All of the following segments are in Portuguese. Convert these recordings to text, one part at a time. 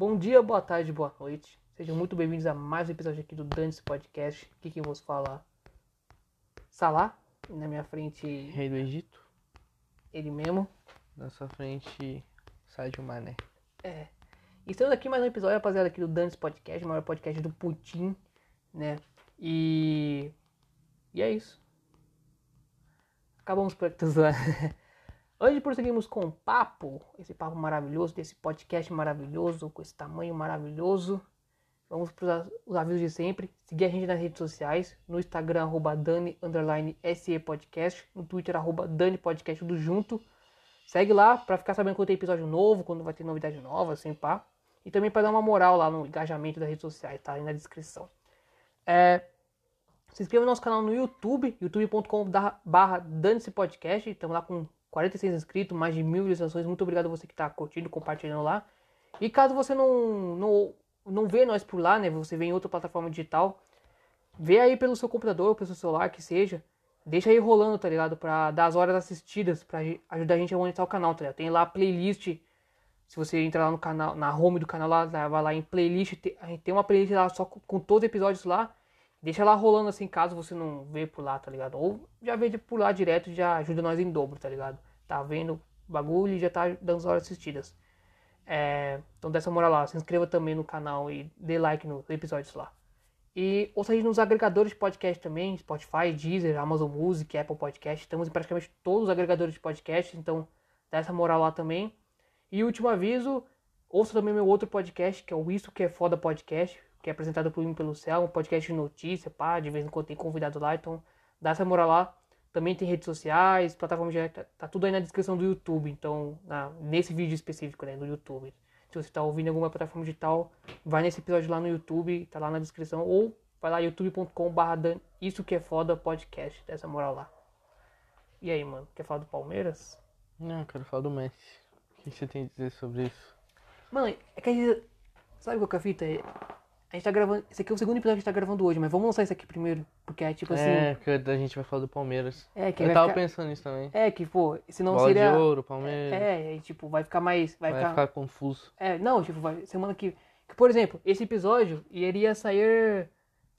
Bom dia, boa tarde, boa noite. Sejam muito bem-vindos a mais um episódio aqui do Dantes Podcast. Aqui quem vos fala? Salah. E na minha frente, Rei do Egito. ele mesmo. Na sua frente, Sadio Mané. É. E estamos aqui mais um episódio, rapaziada, aqui do Dantes Podcast, o maior podcast do Putin, né? E. E é isso. Acabamos por aqui. Antes de prosseguirmos com o papo, esse papo maravilhoso, desse podcast maravilhoso, com esse tamanho maravilhoso, vamos para os avisos de sempre. Seguir a gente nas redes sociais, no Instagram, arroba Dani, SE Podcast, no Twitter, arroba Dani Podcast, tudo junto. Segue lá pra ficar sabendo quando tem episódio novo, quando vai ter novidade nova, assim, pá. E também pra dar uma moral lá no engajamento das redes sociais, tá aí na descrição. É, se inscreva no nosso canal no YouTube, youtube.com.br Dane-se Podcast. Estamos lá com 46 inscritos, mais de mil visualizações. Muito obrigado a você que está curtindo, compartilhando lá. E caso você não, não, não vê nós por lá, né? Você vê em outra plataforma digital, vê aí pelo seu computador, pelo seu celular, que seja. Deixa aí rolando, tá ligado? Pra dar as horas assistidas, pra ajudar a gente a monetizar o canal, tá ligado? Tem lá a playlist. Se você entrar lá no canal, na home do canal lá, vai lá em playlist, tem- tem uma playlist lá só com, com todos os episódios lá. Deixa lá rolando assim, caso você não vê por lá, tá ligado? Ou já vê de por lá direto já ajuda nós em dobro, tá ligado? Tá vendo bagulho e já tá dando as horas assistidas. É, então dessa moral lá, se inscreva também no canal e dê like nos episódios lá. E ouça a gente nos agregadores de podcast também, Spotify, Deezer, Amazon Music, Apple Podcast. Estamos em praticamente todos os agregadores de podcast, então dá essa moral lá também. E último aviso, ouça também meu outro podcast, que é o Isso Que É Foda Podcast, que é apresentado por mim pelo Céu, um podcast de notícia, pá, de vez em quando tem convidado lá, então dá essa moral lá. Também tem redes sociais, plataforma direta, tá tudo aí na descrição do YouTube, então na- nesse vídeo específico, né, do YouTube. Se você está ouvindo alguma plataforma digital, vai nesse episódio lá no YouTube, tá lá na descrição, ou vai lá youtube.com.br Isso Que É Foda Podcast, dessa moral lá. E aí, mano, quer falar do Palmeiras? Não, eu quero falar do Messi. O que você tem a dizer sobre isso? Mano, é que a gente. Sabe qual que é a fita? A gente tá gravando. Esse aqui é o segundo episódio que a gente tá gravando hoje, mas vamos lançar isso aqui primeiro. Porque é tipo assim. É, porque a gente vai falar do Palmeiras. É, que eu tava ficar- pensando nisso também. É, que, pô, senão Bola seria. de ouro, Palmeiras. É, e, tipo, vai ficar mais. Vai, vai ficar. ficar confuso. É, não, tipo, vai. Semana que. que, Por exemplo, esse episódio iria sair.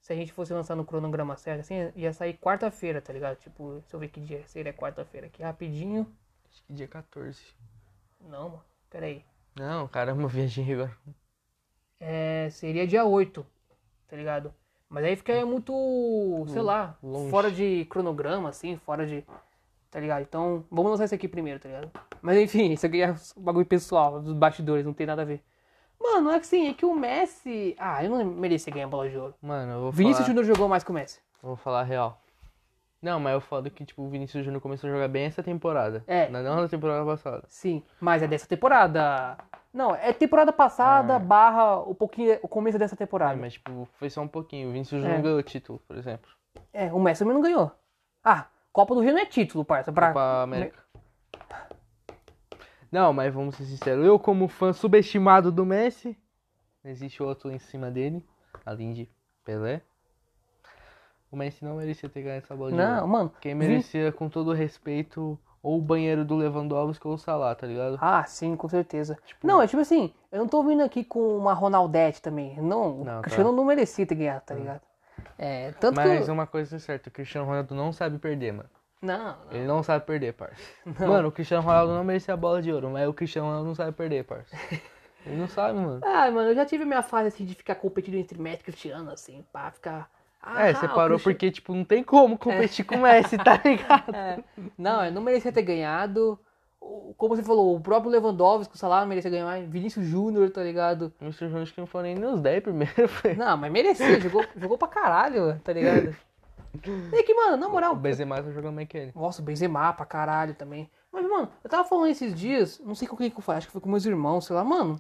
Se a gente fosse lançar no cronograma certo, assim, ia sair quarta-feira, tá ligado? Tipo, deixa eu ver que dia seria quarta-feira aqui, rapidinho. Acho que dia 14. Não, mano, peraí. Não, caramba, viajei agora. É, seria dia 8, tá ligado? Mas aí ficaria muito, sei lá, longe. fora de cronograma, assim, fora de. Tá ligado? Então, vamos lançar esse aqui primeiro, tá ligado? Mas enfim, isso aqui é um bagulho pessoal, dos bastidores, não tem nada a ver. Mano, é que sim, é que o Messi. Ah, eu não merecia ganhar a bola de ouro. Mano, eu vou Vinícius falar... Júnior jogou mais que o Messi. Vou falar a real. Não, mas eu falo que, tipo, o Vinícius Júnior começou a jogar bem essa temporada. É. Não na temporada passada. Sim, mas é dessa temporada. Não, é temporada passada barra o pouquinho, o começo dessa Ah, temporada. mas, tipo, foi só um pouquinho. O Vinícius É. ganhou o título, por exemplo. É, o Messi também não ganhou. Ah, Copa do Rio não é título, parça. Pra... Copa América. Não, mas vamos ser sinceros. Eu, como fã subestimado do Messi, não existe outro em cima dele, além de Pelé. O Messi não merecia ter ganhado essa bola de Não, mano. Quem Vin- merecia, com todo respeito, ou o banheiro do Lewandowski ou o Salah, tá ligado? Ah, sim, com certeza. não, é tipo assim, eu não tô vindo aqui com uma Ronaldete também. Não, o Não, tá. Cristiano não merecia ter ganhado, tá ligado? É, tanto Mas que. uma coisa é certa, o Cristiano Ronaldo não sabe perder, mano. Não, não. Ele não sabe perder, parça. Mano, o Cristiano Ronaldo não merecia a bola de ouro, mas o Cristiano Ronaldo não sabe perder, parça. Ele não sabe, mano. Ah, mano, eu já tive a minha fase assim de ficar competindo entre Messi e Cristiano, assim, pá, ficar. Ah, É, você o parou porque, tipo, não tem como competir com o Messi, tá ligado? É. Não, eu não merecia ter ganhado. Como você falou, o próprio Lewandowski, o Salah não merecia ganhar mais. Vinícius Júnior, tá ligado? O Mr. Jones que não foi nem nos 10 primeiro, foi. Não, mas merecia, jogou, jogou pra caralho, tá ligado? É que, mano, na moral. O Benzema tá jogando mais que ele. Nossa, o Benzema pra caralho também. Mas, mano, eu tava falando esses dias, não sei com quem que eu falei, acho que foi com meus irmãos, sei lá, mano.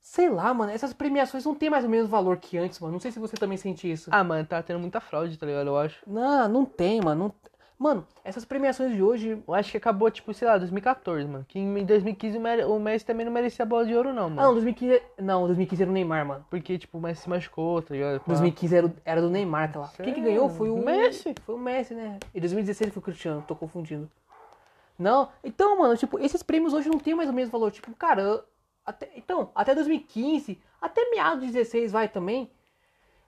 Sei lá, mano, essas premiações não tem mais o mesmo valor que antes, mano. Não sei se você também sente isso. Ah, mano, tá tendo muita fraude, tá ligado? Eu acho. Não, não tem, mano. não- Mano, essas premiações de hoje. Eu acho que acabou, tipo, sei lá, 2014, mano. Que em 2015 o Messi também não merecia a bola de ouro, não, Ah, não, mano. 2015. Não, 2015 era o Neymar, mano. Porque, tipo, o Messi se machucou, tá ligado? Pá. 2015 era, era do Neymar, aquela. Quem que É, ganhou foi o. Messi. Foi o Messi, né? E 2016 foi o Cristiano, tô confundindo. Não, então, mano, tipo, esses prêmios hoje não tem mais o mesmo valor. Tipo, cara, eu- até, então, até 2015, até meados de 16 vai também.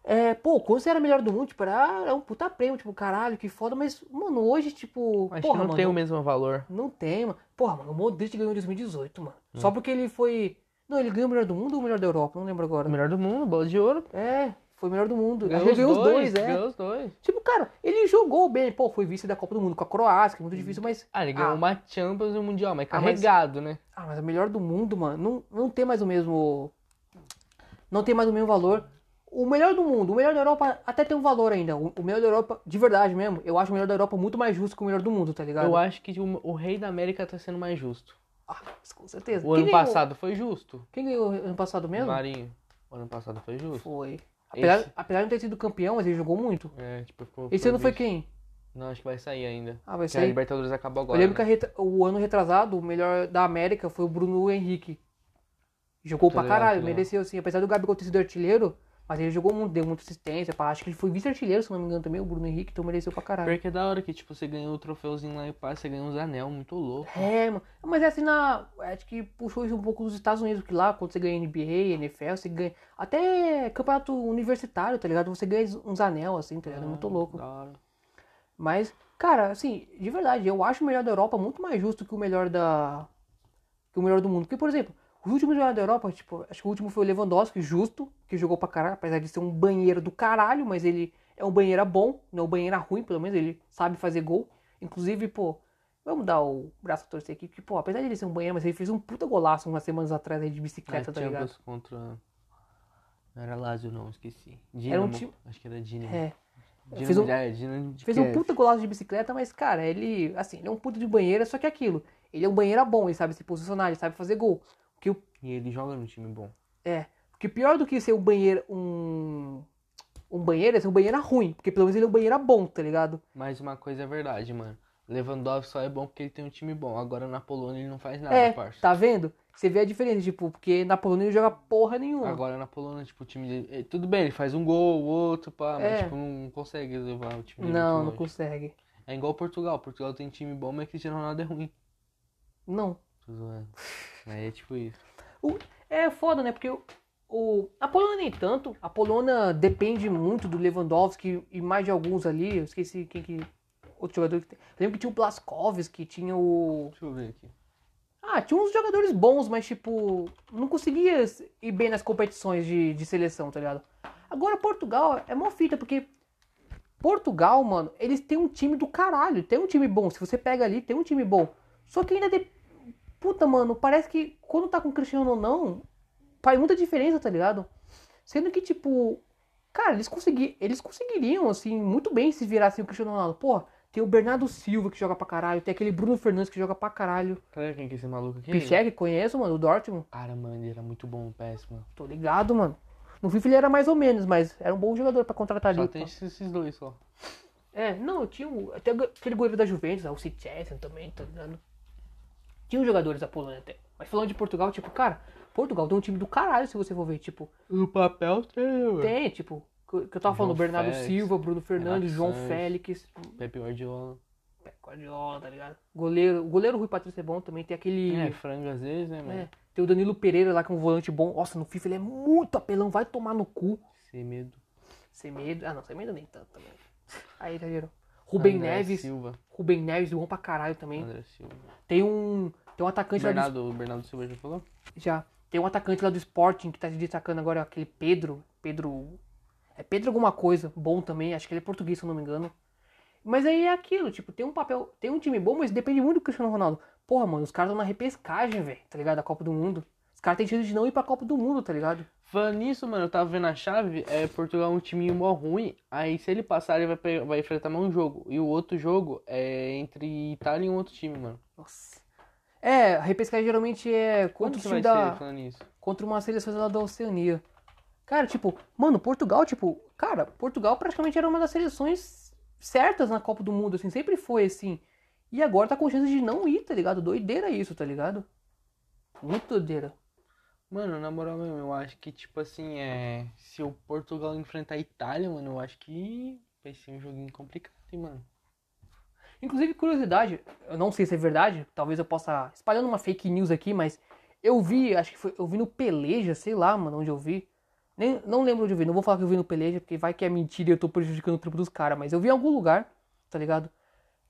É, pô, quando você era melhor do mundo, tipo, era, era um puta prêmio, tipo, caralho, que foda, mas, mano, hoje, tipo. Acho porra, não mano, tem o mesmo valor. Não tem, mano. Porra, mano, o Modric ganhou em 2018, mano. Hum. Só porque ele foi. Não, ele ganhou o melhor do mundo ou o melhor da Europa? Não lembro agora. O melhor do mundo, bola de ouro. É, foi o melhor do mundo. Ganhou ganhou os dois, é. Ganhou os dois. Tipo, cara, ele jogou bem. Pô, foi vice da Copa do Mundo com a Croácia, que é muito difícil, mas. Ah, ele ganhou Ah. uma Champions e um Mundial, mas Ah, mas- carregado, né? Ah, mas o melhor do mundo, mano, não, não tem mais o mesmo. Não tem mais o mesmo valor. O melhor do mundo, o melhor da Europa até tem um valor ainda. O, o melhor da Europa, de verdade mesmo, eu acho o melhor da Europa muito mais justo que o melhor do mundo, tá ligado? Eu acho que o, o rei da América tá sendo mais justo. Ah, com certeza. O Quem ano ganhou- passado foi justo. Quem ganhou ano passado mesmo? Marinho. O ano passado foi justo. Foi. Apesar, Esse- apesar de não ter sido campeão, mas ele jogou muito. É, tipo, ficou, Esse ano foi quem? Não, acho que vai sair ainda. Ah, vai Porque a sair. Libertadores acabou Eu agora. lembro que né? a reta- o ano retrasado, o melhor da América foi o Bruno Henrique. Jogou Tô pra caralho, ligado. mereceu assim. Apesar do Gabigol ter sido artilheiro, mas ele jogou muito, deu muita assistência. Pá. Acho que ele foi vice-artilheiro, se não me engano, também, o Bruno Henrique, então mereceu pra caralho. Porque é da hora que, tipo, você ganhou o troféuzinho lá e pá, você ganhou uns anel muito louco. É, mano. Mas é assim na. Acho que puxou isso um pouco dos Estados Unidos, porque lá, quando você ganha NBA, NFL, você ganha. Até campeonato universitário, tá ligado? Você ganha uns anel, assim, tá ligado? É muito louco. Da hora. Mas, cara, assim, de verdade, eu acho o melhor da Europa muito mais justo que o melhor da. que o melhor do mundo. Porque, por exemplo, os últimos melhores da Europa, tipo, acho que o último foi o Lewandowski, justo, que jogou pra caralho, apesar de ser um banheiro do caralho, mas ele é um banheiro bom, não é um banheiro ruim, pelo menos, ele sabe fazer gol. Inclusive, pô, vamos dar o braço a torcer aqui, porque, pô, apesar de ele ser um banheiro, mas ele fez um puta golaço umas semanas atrás aí de bicicleta, É, tá ligado? Contra. Não era Lazio, não, esqueci. Era Dinamo. um time- Acho que era Dinamo. É. Dinamo, Fez um- já é, Dinamo Fez um puta golaço de bicicleta, mas, cara, ele, assim, ele é um puta de banheira, só que é aquilo. Ele é um banheira bom, ele sabe se posicionar, ele sabe fazer gol. Que o E ele joga num time bom. É. Porque pior do que ser um banheiro. Um, um banheiro é ser um banheiro ruim. Porque pelo menos ele é um banheiro bom, tá ligado? Mas uma coisa é verdade, mano. Lewandowski só é bom porque ele tem um time bom. Agora na Polônia ele não faz nada, é, parça. tá vendo? Você vê a diferença, tipo, porque na Polônia ele joga porra nenhuma. Agora na Polônia, tipo, o time dele. eh, Tudo bem, ele faz um gol, outro, pá, mas É. tipo, não consegue levar o time dele não, não consegue. É igual Portugal. Portugal tem time bom, mas Cristiano Ronaldo é ruim. Não. Tô zoando. Aí é tipo isso. O- é foda, né? Porque o, o- a Polônia nem tanto. A Polônia depende muito do Lewandowski e mais de alguns ali. Eu esqueci quem que. Outro jogador que tem. Eu lembro que tinha o Blaskovski, tinha o. Deixa eu ver aqui. Ah, tinha uns jogadores bons, mas tipo, não conseguia ir bem nas competições de, de seleção, tá ligado? Agora Portugal é mó fita, porque Portugal, mano, eles têm um time do caralho, tem um time bom. Se você pega ali, tem um time bom. Só que ainda de... Puta, mano, parece que quando tá com o Cristiano ou não, faz muita diferença, tá ligado? Sendo que, tipo, cara, eles, consegui... eles conseguiriam, assim, muito bem se virassem o Cristiano Ronaldo. Porra, tem o Bernardo Silva que joga pra caralho, tem aquele Bruno Fernandes que joga pra caralho. Cadê quem que é esse maluco aqui? Pichek, conheço, mano, o Dortmund. Cara, mano, ele era muito bom, péssimo. Tô ligado, mano. No FIFA ele era mais ou menos, mas era um bom jogador pra contratar Só ali. tem pá. esses dois só. É, não, tinha o, até aquele goleiro da Juventus, o Sichesen também, tá ligado? Tinha jogadores da Polônia até. Mas falando de Portugal, tipo, cara, Portugal tem um time do caralho se você for ver, tipo, No papel tem, tem, tipo, que eu tava falando, João Bernardo Félix, Silva, Bruno Fernandes, Renato João Sanches. Félix, Pepe Guardiola. Pep Guardiola, tá ligado? Goleiro, o goleiro Rui Patrício é bom também, tem aquele... É, frango às vezes, né, mano? é, tem o Danilo Pereira lá, que é um volante bom. Nossa, no FIFA ele é muito apelão, vai tomar no cu. Sem medo. Sem medo. Ah, não, sem medo nem tanto também. Aí, tá vendo? Rubem André Neves. Silva. Rubem Neves, bom pra caralho também. André Silva. Tem um. Tem um atacante lá do, Bernardo, o Bernardo Silva já falou? já. Tem um atacante lá do Sporting que tá se destacando agora, aquele Pedro. Pedro. É Pedro alguma coisa, bom também. Acho que ele é português, se eu não me engano. Mas aí é aquilo, tipo, tem um papel. Tem um time bom, mas depende muito do Cristiano Ronaldo. Porra, mano, os caras estão na repescagem, velho, tá ligado? Da Copa do Mundo. Os caras têm chance de não ir pra Copa do Mundo, tá ligado? Falando nisso, mano, eu tava vendo a chave, é Portugal é um time mó ruim, aí se ele passar, ele vai, pegar- vai enfrentar mais um jogo. E o outro jogo é entre Itália e um outro time, mano. Nossa. É, a repescagem geralmente é Quanto contra o que time vai da. ser falando nisso? contra uma seleção lá da Oceania. Cara, tipo, mano, Portugal, tipo, cara, Portugal praticamente era uma das seleções certas na Copa do Mundo, assim, sempre foi assim. E agora tá com chance de não ir, tá ligado? Doideira isso, tá ligado? Muito doideira. Mano, na moral mesmo, eu acho que, tipo assim, é. Se o Portugal enfrentar a Itália, mano, eu acho que vai ser um joguinho complicado, hein, mano. Inclusive, curiosidade, eu não sei se é verdade, talvez eu possa espalhando uma fake news aqui, mas Eu vi, acho que foi. Eu vi no Peleja, sei lá, mano, onde eu vi. Nem, não lembro onde eu vi, não vou falar que eu vi no Peleja, porque vai que é mentira e eu tô prejudicando o trampo dos caras, mas eu vi em algum lugar, tá ligado?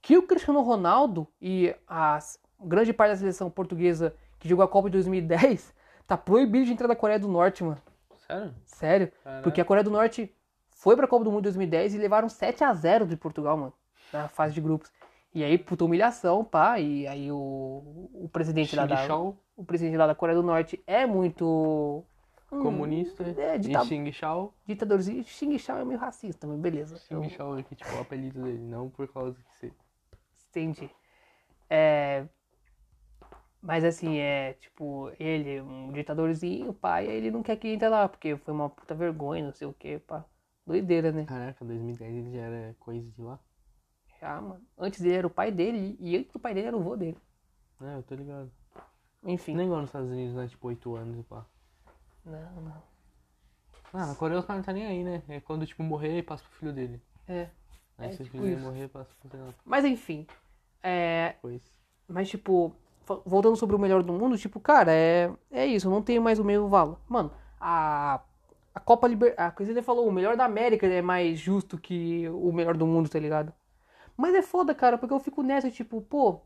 Que o Cristiano Ronaldo e a grande parte da seleção portuguesa que jogou a Copa de 2010 tá proibido de entrar na Coreia do Norte, mano. Sério? Sério. Caraca. Porque a Coreia do Norte foi pra Copa do Mundo 2010 e levaram 7 a 0 de Portugal, mano, na fase de grupos. E aí, puta humilhação, pá, e aí o, o presidente lá da o presidente lá da Coreia do Norte é muito hum, comunista. É, e dita, Xing Shao. ditadorzinho. Xing Shao é meio racista, mas beleza. Xing Shao aqui, tipo, o apelido dele, não por causa que você. entendi. É, mas assim, é tipo, ele, um ditadorzinho, aí ele não quer que entre lá, porque foi uma puta vergonha, não sei o que, pá. Doideira, né? Caraca, 2010 ele já era coisa de lá. Já, mano. Antes dele era o pai dele, e antes do pai dele era o vô dele. É, eu tô ligado. Enfim. Nem igual nos Estados Unidos, né? Tipo, 8 anos e pá. Não, não. Ah, na Coreia os caras não tá nem aí, né? É quando, tipo, morrer, passa pro filho dele. É. Aí É se o tipo filho dele isso. morrer, passa pro sei lá, Mas enfim. É, depois. Mas, tipo, voltando sobre o melhor do mundo, tipo, cara, é, é isso, não tem mais o mesmo valor. Mano, a, a Copa Liber... A coisa ele falou, o melhor da América é mais justo que o melhor do mundo, tá ligado? Mas é foda, cara, porque eu fico nessa, tipo, pô,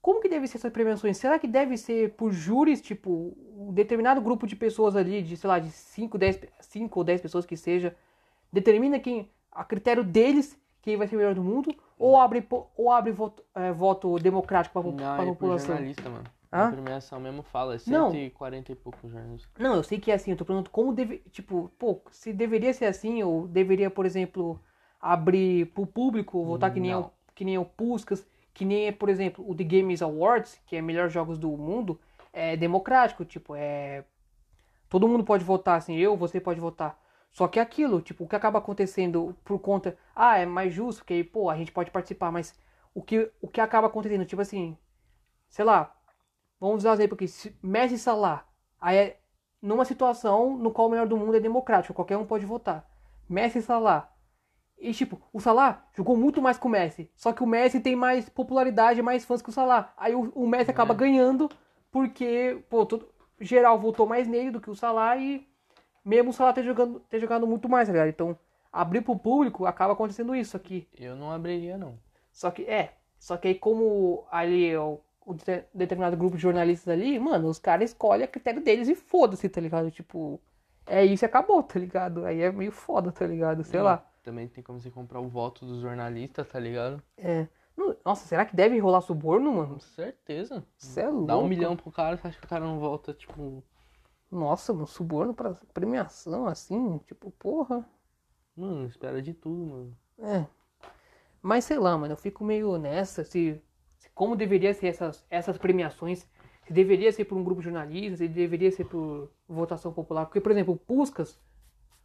como que deve ser essas premiações? Será que deve ser por júris, tipo, um determinado grupo de pessoas ali, de, sei lá, de 5, 10, 5 ou 10 pessoas que seja, determina quem, a critério deles, quem vai ser o melhor do mundo, ou abre, ou abre voto, é, voto democrático pra, po- pra Não, é população? jornalista, mano. Hã? A premiação mesmo fala, é Não. 140 e poucos jornalistas. Não, eu sei que é assim, eu tô perguntando como deve. Tipo, pô, se deveria ser assim, ou deveria, por exemplo, abrir pro público, votar que nem, o, Não. que nem o Puskas, que nem, por exemplo, o The Games Awards, que é melhores jogos do mundo, é democrático, tipo, é. Todo mundo pode votar, assim, eu, você pode votar. Só que é aquilo, tipo, o que acaba acontecendo por conta. Ah, é mais justo, porque aí, pô, a gente pode participar, mas o que, o que acaba acontecendo, tipo assim, sei lá, vamos dar um exemplo aqui, se- Messi e Salah, aí é numa situação no qual o melhor do mundo é democrático, qualquer um pode votar. Messi e Salah. E tipo, o Salah jogou muito mais que o Messi, só que o Messi tem mais popularidade, mais fãs que o Salah. Aí o, o Messi acaba ganhando porque, pô, todo, geral votou mais nele do que o Salah e mesmo o Salah ter, jogando, ter jogado muito mais, tá ligado? Então, abrir pro público acaba acontecendo isso aqui. Eu não abriria, não. Só que, é, só que aí como ali o, o de- determinado grupo de jornalistas ali, mano, os caras escolhem a critério deles e foda-se, tá ligado? Tipo, é isso e acabou, tá ligado? Aí é meio foda, tá ligado? Sei Não, lá. Também tem como você comprar o voto dos jornalistas, tá ligado? É. Nossa, será que deve rolar suborno, mano? Com certeza. Cê é louco. Dá um milhão pro cara, você acha que o cara não volta, tipo. Nossa, mano, suborno pra premiação, assim, tipo, porra. Mano, espera de tudo, mano. É. Mas sei lá, mano, eu fico meio nessa, se, se como deveria ser essas, essas premiações, se deveria ser por um grupo de jornalistas, se deveria ser por votação popular. Porque, por exemplo, o Puscas,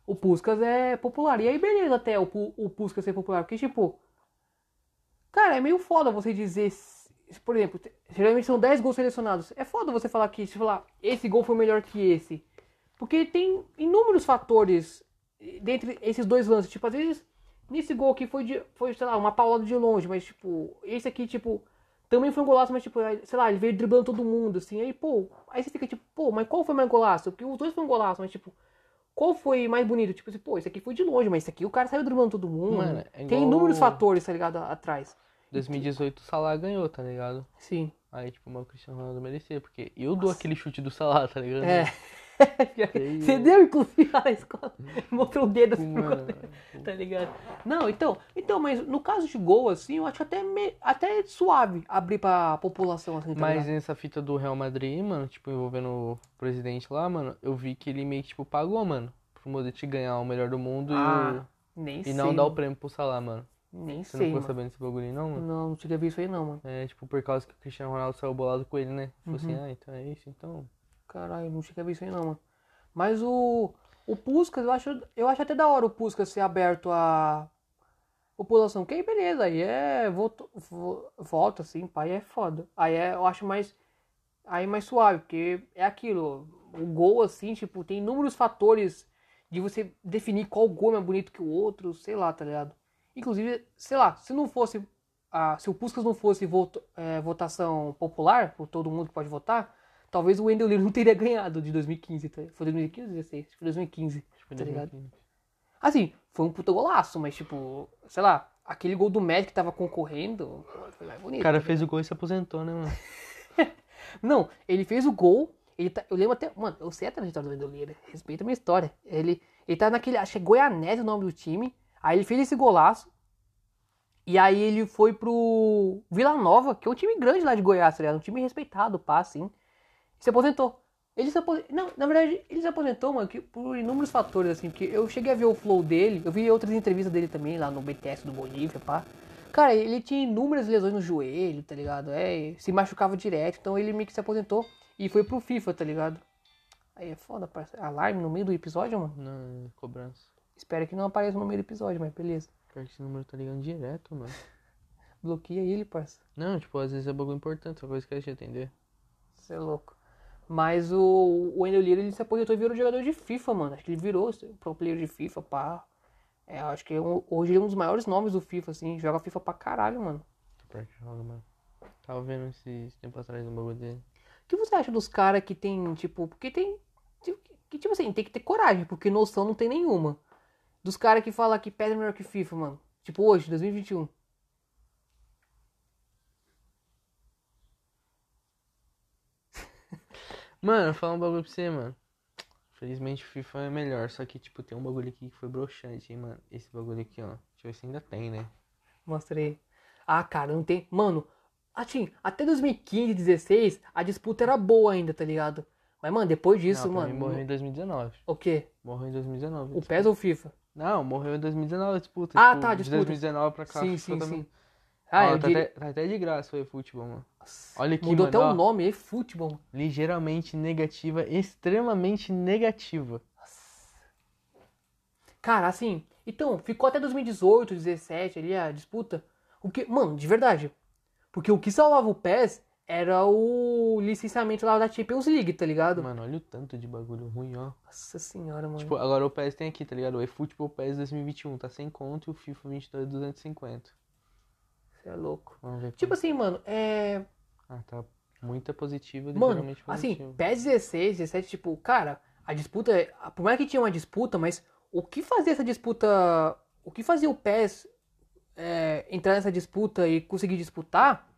o Puscas é popular. E aí, beleza até o, o Puscas ser popular. Porque, tipo, cara, é meio foda você dizer, por exemplo, te- geralmente são 10 gols selecionados. É foda você falar que, se falar, esse gol foi melhor que esse. Porque tem inúmeros fatores dentre esses dois lances. Tipo, às vezes, nesse gol aqui foi, de, foi sei lá, uma paulada de longe, mas, tipo, esse aqui, tipo, também foi um golaço, mas, tipo, sei lá, ele veio driblando todo mundo, assim. Aí, pô, aí você fica, tipo, pô, mas qual foi mais golaço? Porque os dois foram golaço, mas, tipo, qual foi mais bonito? Tipo assim, pô, esse aqui foi de longe, mas esse aqui o cara saiu driblando todo mundo. Mano, é Tem igual- inúmeros fatores, tá ligado, atrás. 2018 o Salah ganhou, tá ligado? Sim. Aí, tipo, mas o Cristiano Ronaldo merecia, porque eu dou aquele chute do Salah, tá ligado? É. Você deu, inclusive, na escola. Mostrou o dedo assim. Mano, Tá ligado? Não, então, então, mas no caso de gol, assim, eu acho até, me, até suave abrir pra população, assim, tá Mas ligado? nessa fita do Real Madrid, mano, tipo, envolvendo o presidente lá, mano, eu vi que ele meio que, tipo, pagou, mano, pro Modric ganhar o melhor do mundo Ah, e, nem sei. e não dar o prêmio pro Salah, mano. Nem Você sei, não ficou mano. sabendo desse bagulho não, mano? Não, não tinha visto aí não, mano. É, tipo, por causa que o Cristiano Ronaldo saiu bolado com ele, né? Falou assim, Uhum. ah, então é isso, então... Caralho, não tinha visto aí não, mano. Mas o. O Puskas, eu acho, eu acho até da hora o Puskas ser aberto à população. Que aí beleza, aí é. Voto, vo- voto, assim, pai é foda. Aí é, eu acho mais. Aí mais suave, porque é aquilo. O gol, assim, tipo, tem inúmeros fatores de você definir qual gol é mais bonito que o outro, sei lá, tá ligado? Inclusive, sei lá, se não fosse. ah, se o Puskas não fosse voto, é, votação popular, por todo mundo que pode votar, talvez o Wendell Lira não teria ganhado de 2015. tá? Foi 2015 ou 2016? Acho que foi 2015. Acho que foi Tá ligado? 2015. Assim, foi um puta golaço, mas tipo, sei lá, aquele gol do Magic que tava concorrendo, foi mais bonito. O cara tá fez o gol e se aposentou, né, mano? Não, ele fez o gol. Ele tá, eu lembro até. Mano, eu sei a trajetória do Wendel Lira. Respeita a minha história. Ele, ele tá naquele. Acho que é o nome do time. Aí ele fez esse golaço. E aí ele foi pro Vila Nova, que é um time grande lá de Goiás, tá ligado? Um time respeitado, pá, assim. Se aposentou. Ele se aposentou. Não, na verdade, ele se aposentou, mano, que, por inúmeros fatores, assim. Porque eu cheguei a ver o flow dele. Eu vi outras entrevistas dele também, lá no BTS do Bolívia, pá. Cara, ele tinha inúmeras lesões no joelho, tá ligado? É, se machucava direto, então ele meio que se aposentou e foi pro FIFA, tá ligado? Aí é foda, parceiro. Alarme no meio do episódio, mano. Na cobrança. Espero que não apareça no meio do episódio, mas beleza. Cara, esse número tá ligando direto, mano. Bloqueia ele, parça. Não, tipo, às vezes é bagulho importante, só que a gente atender. Você é louco. Mas o, o Wendel Lira, ele se aposentou e virou jogador de FIFA, mano. Acho que ele virou pro player de FIFA, pá. É, acho que é um- hoje ele é um dos maiores nomes do FIFA, assim. Joga FIFA pra caralho, mano. Perto de joga, mano. Tava vendo esse tempo atrás um bagulho dele. O que você acha dos caras que tem, tipo, porque tem. tipo, Que, tipo assim, tem que ter coragem, porque noção não tem nenhuma. Dos caras que falam que PES é melhor que FIFA, mano. Tipo hoje, 2021. Mano, fala um bagulho pra você, mano. Felizmente o FIFA é melhor, só que, tipo, tem um bagulho aqui que foi broxante, hein, mano. Esse bagulho aqui, ó. Deixa eu ver se ainda tem, né? Mostrei. Ah, cara, não tem. Mano, assim, até 2015, 16, a disputa era boa ainda, tá ligado? Mas, mano, depois disso, Não, mano. mim morreu em 2019. O quê? Morreu em 2019. O PES ou o FIFA? Não, morreu em 2019 a disputa. Ah, tipo, tá, De disputa. 2019 pra cá. sim, sim, também. sim. Ah, eu tá, até, tá até de graça o futebol, mano. Olha aqui, Mudou mano, até o nome, é futebol. Ligeiramente negativa, extremamente negativa. Cara, assim, então, ficou até 2018, 17 ali a disputa. O que, mano, de verdade. Porque o que salvava o PES era o licenciamento lá da Champions League, tá ligado? Mano, olha o tanto de bagulho ruim, ó. Nossa senhora, mano. Tipo, agora o PES tem aqui, tá ligado? O eFootball PES 2021 tá sem conto e o FIFA 22 250. Você é louco. Vamos ver. Tipo assim, mano, é. Ah, tá muita positiva, Mano, assim, positivo. PES 16, 17, tipo, cara, a disputa. Por mais que tinha uma disputa, mas o que fazia essa disputa. O que fazia o PES é, entrar nessa disputa e conseguir disputar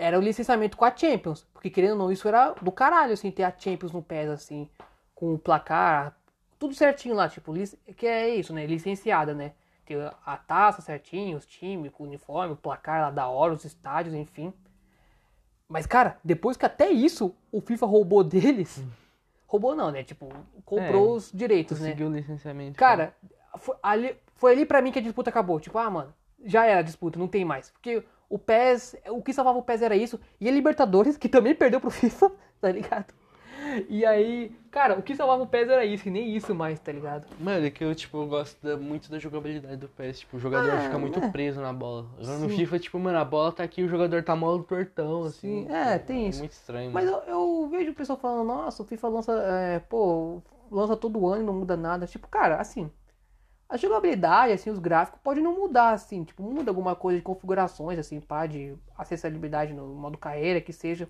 era o licenciamento com a Champions. Porque querendo ou não, isso era do caralho, assim, ter a Champions no PES, assim, com o placar, tudo certinho lá, tipo, que é isso, né? Licenciada, né? Ter a taça certinho, os times, o uniforme, o placar lá da hora, os estádios, enfim. Mas, cara, depois que até isso o FIFA roubou deles. Roubou não, né? Tipo, comprou É, os direitos, né? Conseguiu o licenciamento. Cara, foi ali, foi ali pra mim que a disputa acabou. Tipo, ah, mano, já era a disputa, não tem mais. Porque o PES, o que salvava o PES era isso. E a Libertadores, que também perdeu pro FIFA, tá ligado? E aí, cara, o que salvava o PES era isso, e nem isso mais, tá ligado? Mano, é que eu, tipo, gosto da- muito da jogabilidade do PES. Tipo, o jogador Ah, fica muito é. preso na bola. Agora no. FIFA, tipo, mano, a bola tá aqui, o jogador tá mole tortão, assim. Sim, é, tem isso. muito estranho, Mas mano. eu, eu vejo o pessoal falando, nossa, o FIFA lança, é, pô, lança todo ano e não muda nada. Tipo, cara, assim, a jogabilidade, assim, os gráficos podem não mudar, assim, tipo, muda alguma coisa de configurações, assim, pá, de acessibilidade no modo carreira, que seja.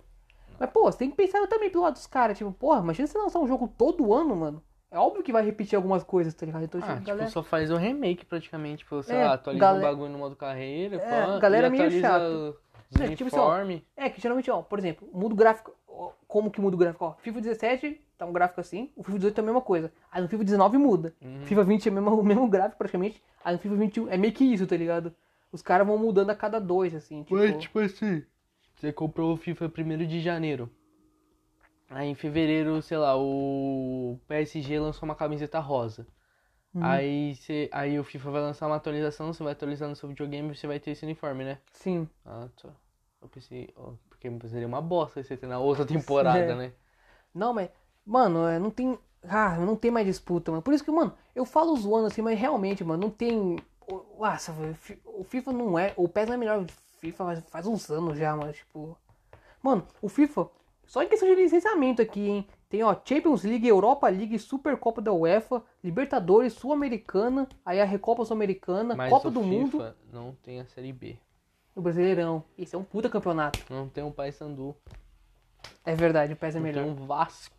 Mas, pô, você tem que pensar também pelo lado dos caras, tipo, porra, imagina você lançar um jogo todo ano, mano. É óbvio que vai repetir algumas coisas, tá ligado? Então, Ah, tipo, tipo, galera... só faz o remake praticamente, tipo, sei É, lá, atualiza gale- o bagulho no modo carreira, É, pã, galera e meio chato. os É, tipo assim, ó. É, que geralmente, ó, por exemplo, muda o gráfico. ó, Como que muda o gráfico? Ó, FIFA 17 tá um gráfico assim, o FIFA 18 é a mesma coisa. Aí no FIFA 19 muda. Uhum. FIFA 20 é o mesmo, o mesmo gráfico praticamente. Aí no FIFA 21 é meio que isso, tá ligado? Os caras vão mudando a cada dois, assim. Tipo, Mas, tipo assim, você comprou o FIFA 1 de janeiro. Aí em fevereiro, sei lá, o PSG lançou uma camiseta rosa. Uhum. Aí, você, aí o FIFA vai lançar uma atualização, você vai atualizar no seu videogame e você vai ter esse uniforme, né? Sim. Ah, tá. Eu pensei, ó, porque seria uma bosta você ter na outra temporada, É. né? Não, mas. Mano, é, não tem. Ah, não tem mais disputa, mano. Por isso que, mano, eu falo zoando assim, mas realmente, mano, não tem. Nossa, o Fi- o FIFA não é. O PES não é melhor que o FIFA faz, faz uns anos já, mas, tipo. Mano, o FIFA. Só em questão de licenciamento aqui, hein? Tem, ó, Champions League, Europa League, Supercopa da UEFA, Libertadores, Sul-Americana, aí a Recopa Sul-Americana, Mas Copa do FIFA Mundo não tem a Série B. o Brasileirão. Esse é um puta campeonato. Não tem o Paysandu. É verdade, o PES é Não melhor. Tem um Vasco.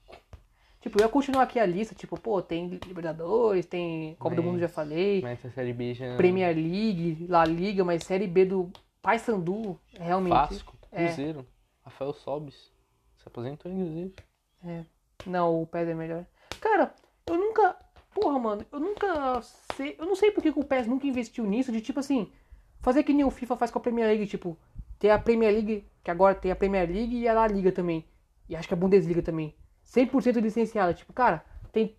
Tipo, eu ia continuar aqui a lista, tipo, pô, tem Libertadores, tem Copa do Mas- Mundo, já falei, Mas a Série B já... Premier League, La Liga, mas Série B do Paysandu, realmente. Vasco, É. Cruzeiro. Rafael Sobis. Se aposentou, inclusive. É. Não, o PES é melhor. Cara, eu nunca. Porra, mano, eu nunca sei. Eu não sei porque que o PES nunca investiu nisso, de tipo assim, fazer que nem o FIFA faz com a Premier League, tipo, ter a Premier League, que agora tem a Premier League e a La Liga também. E acho que a Bundesliga também. 100% licenciada. Tipo, cara, tem,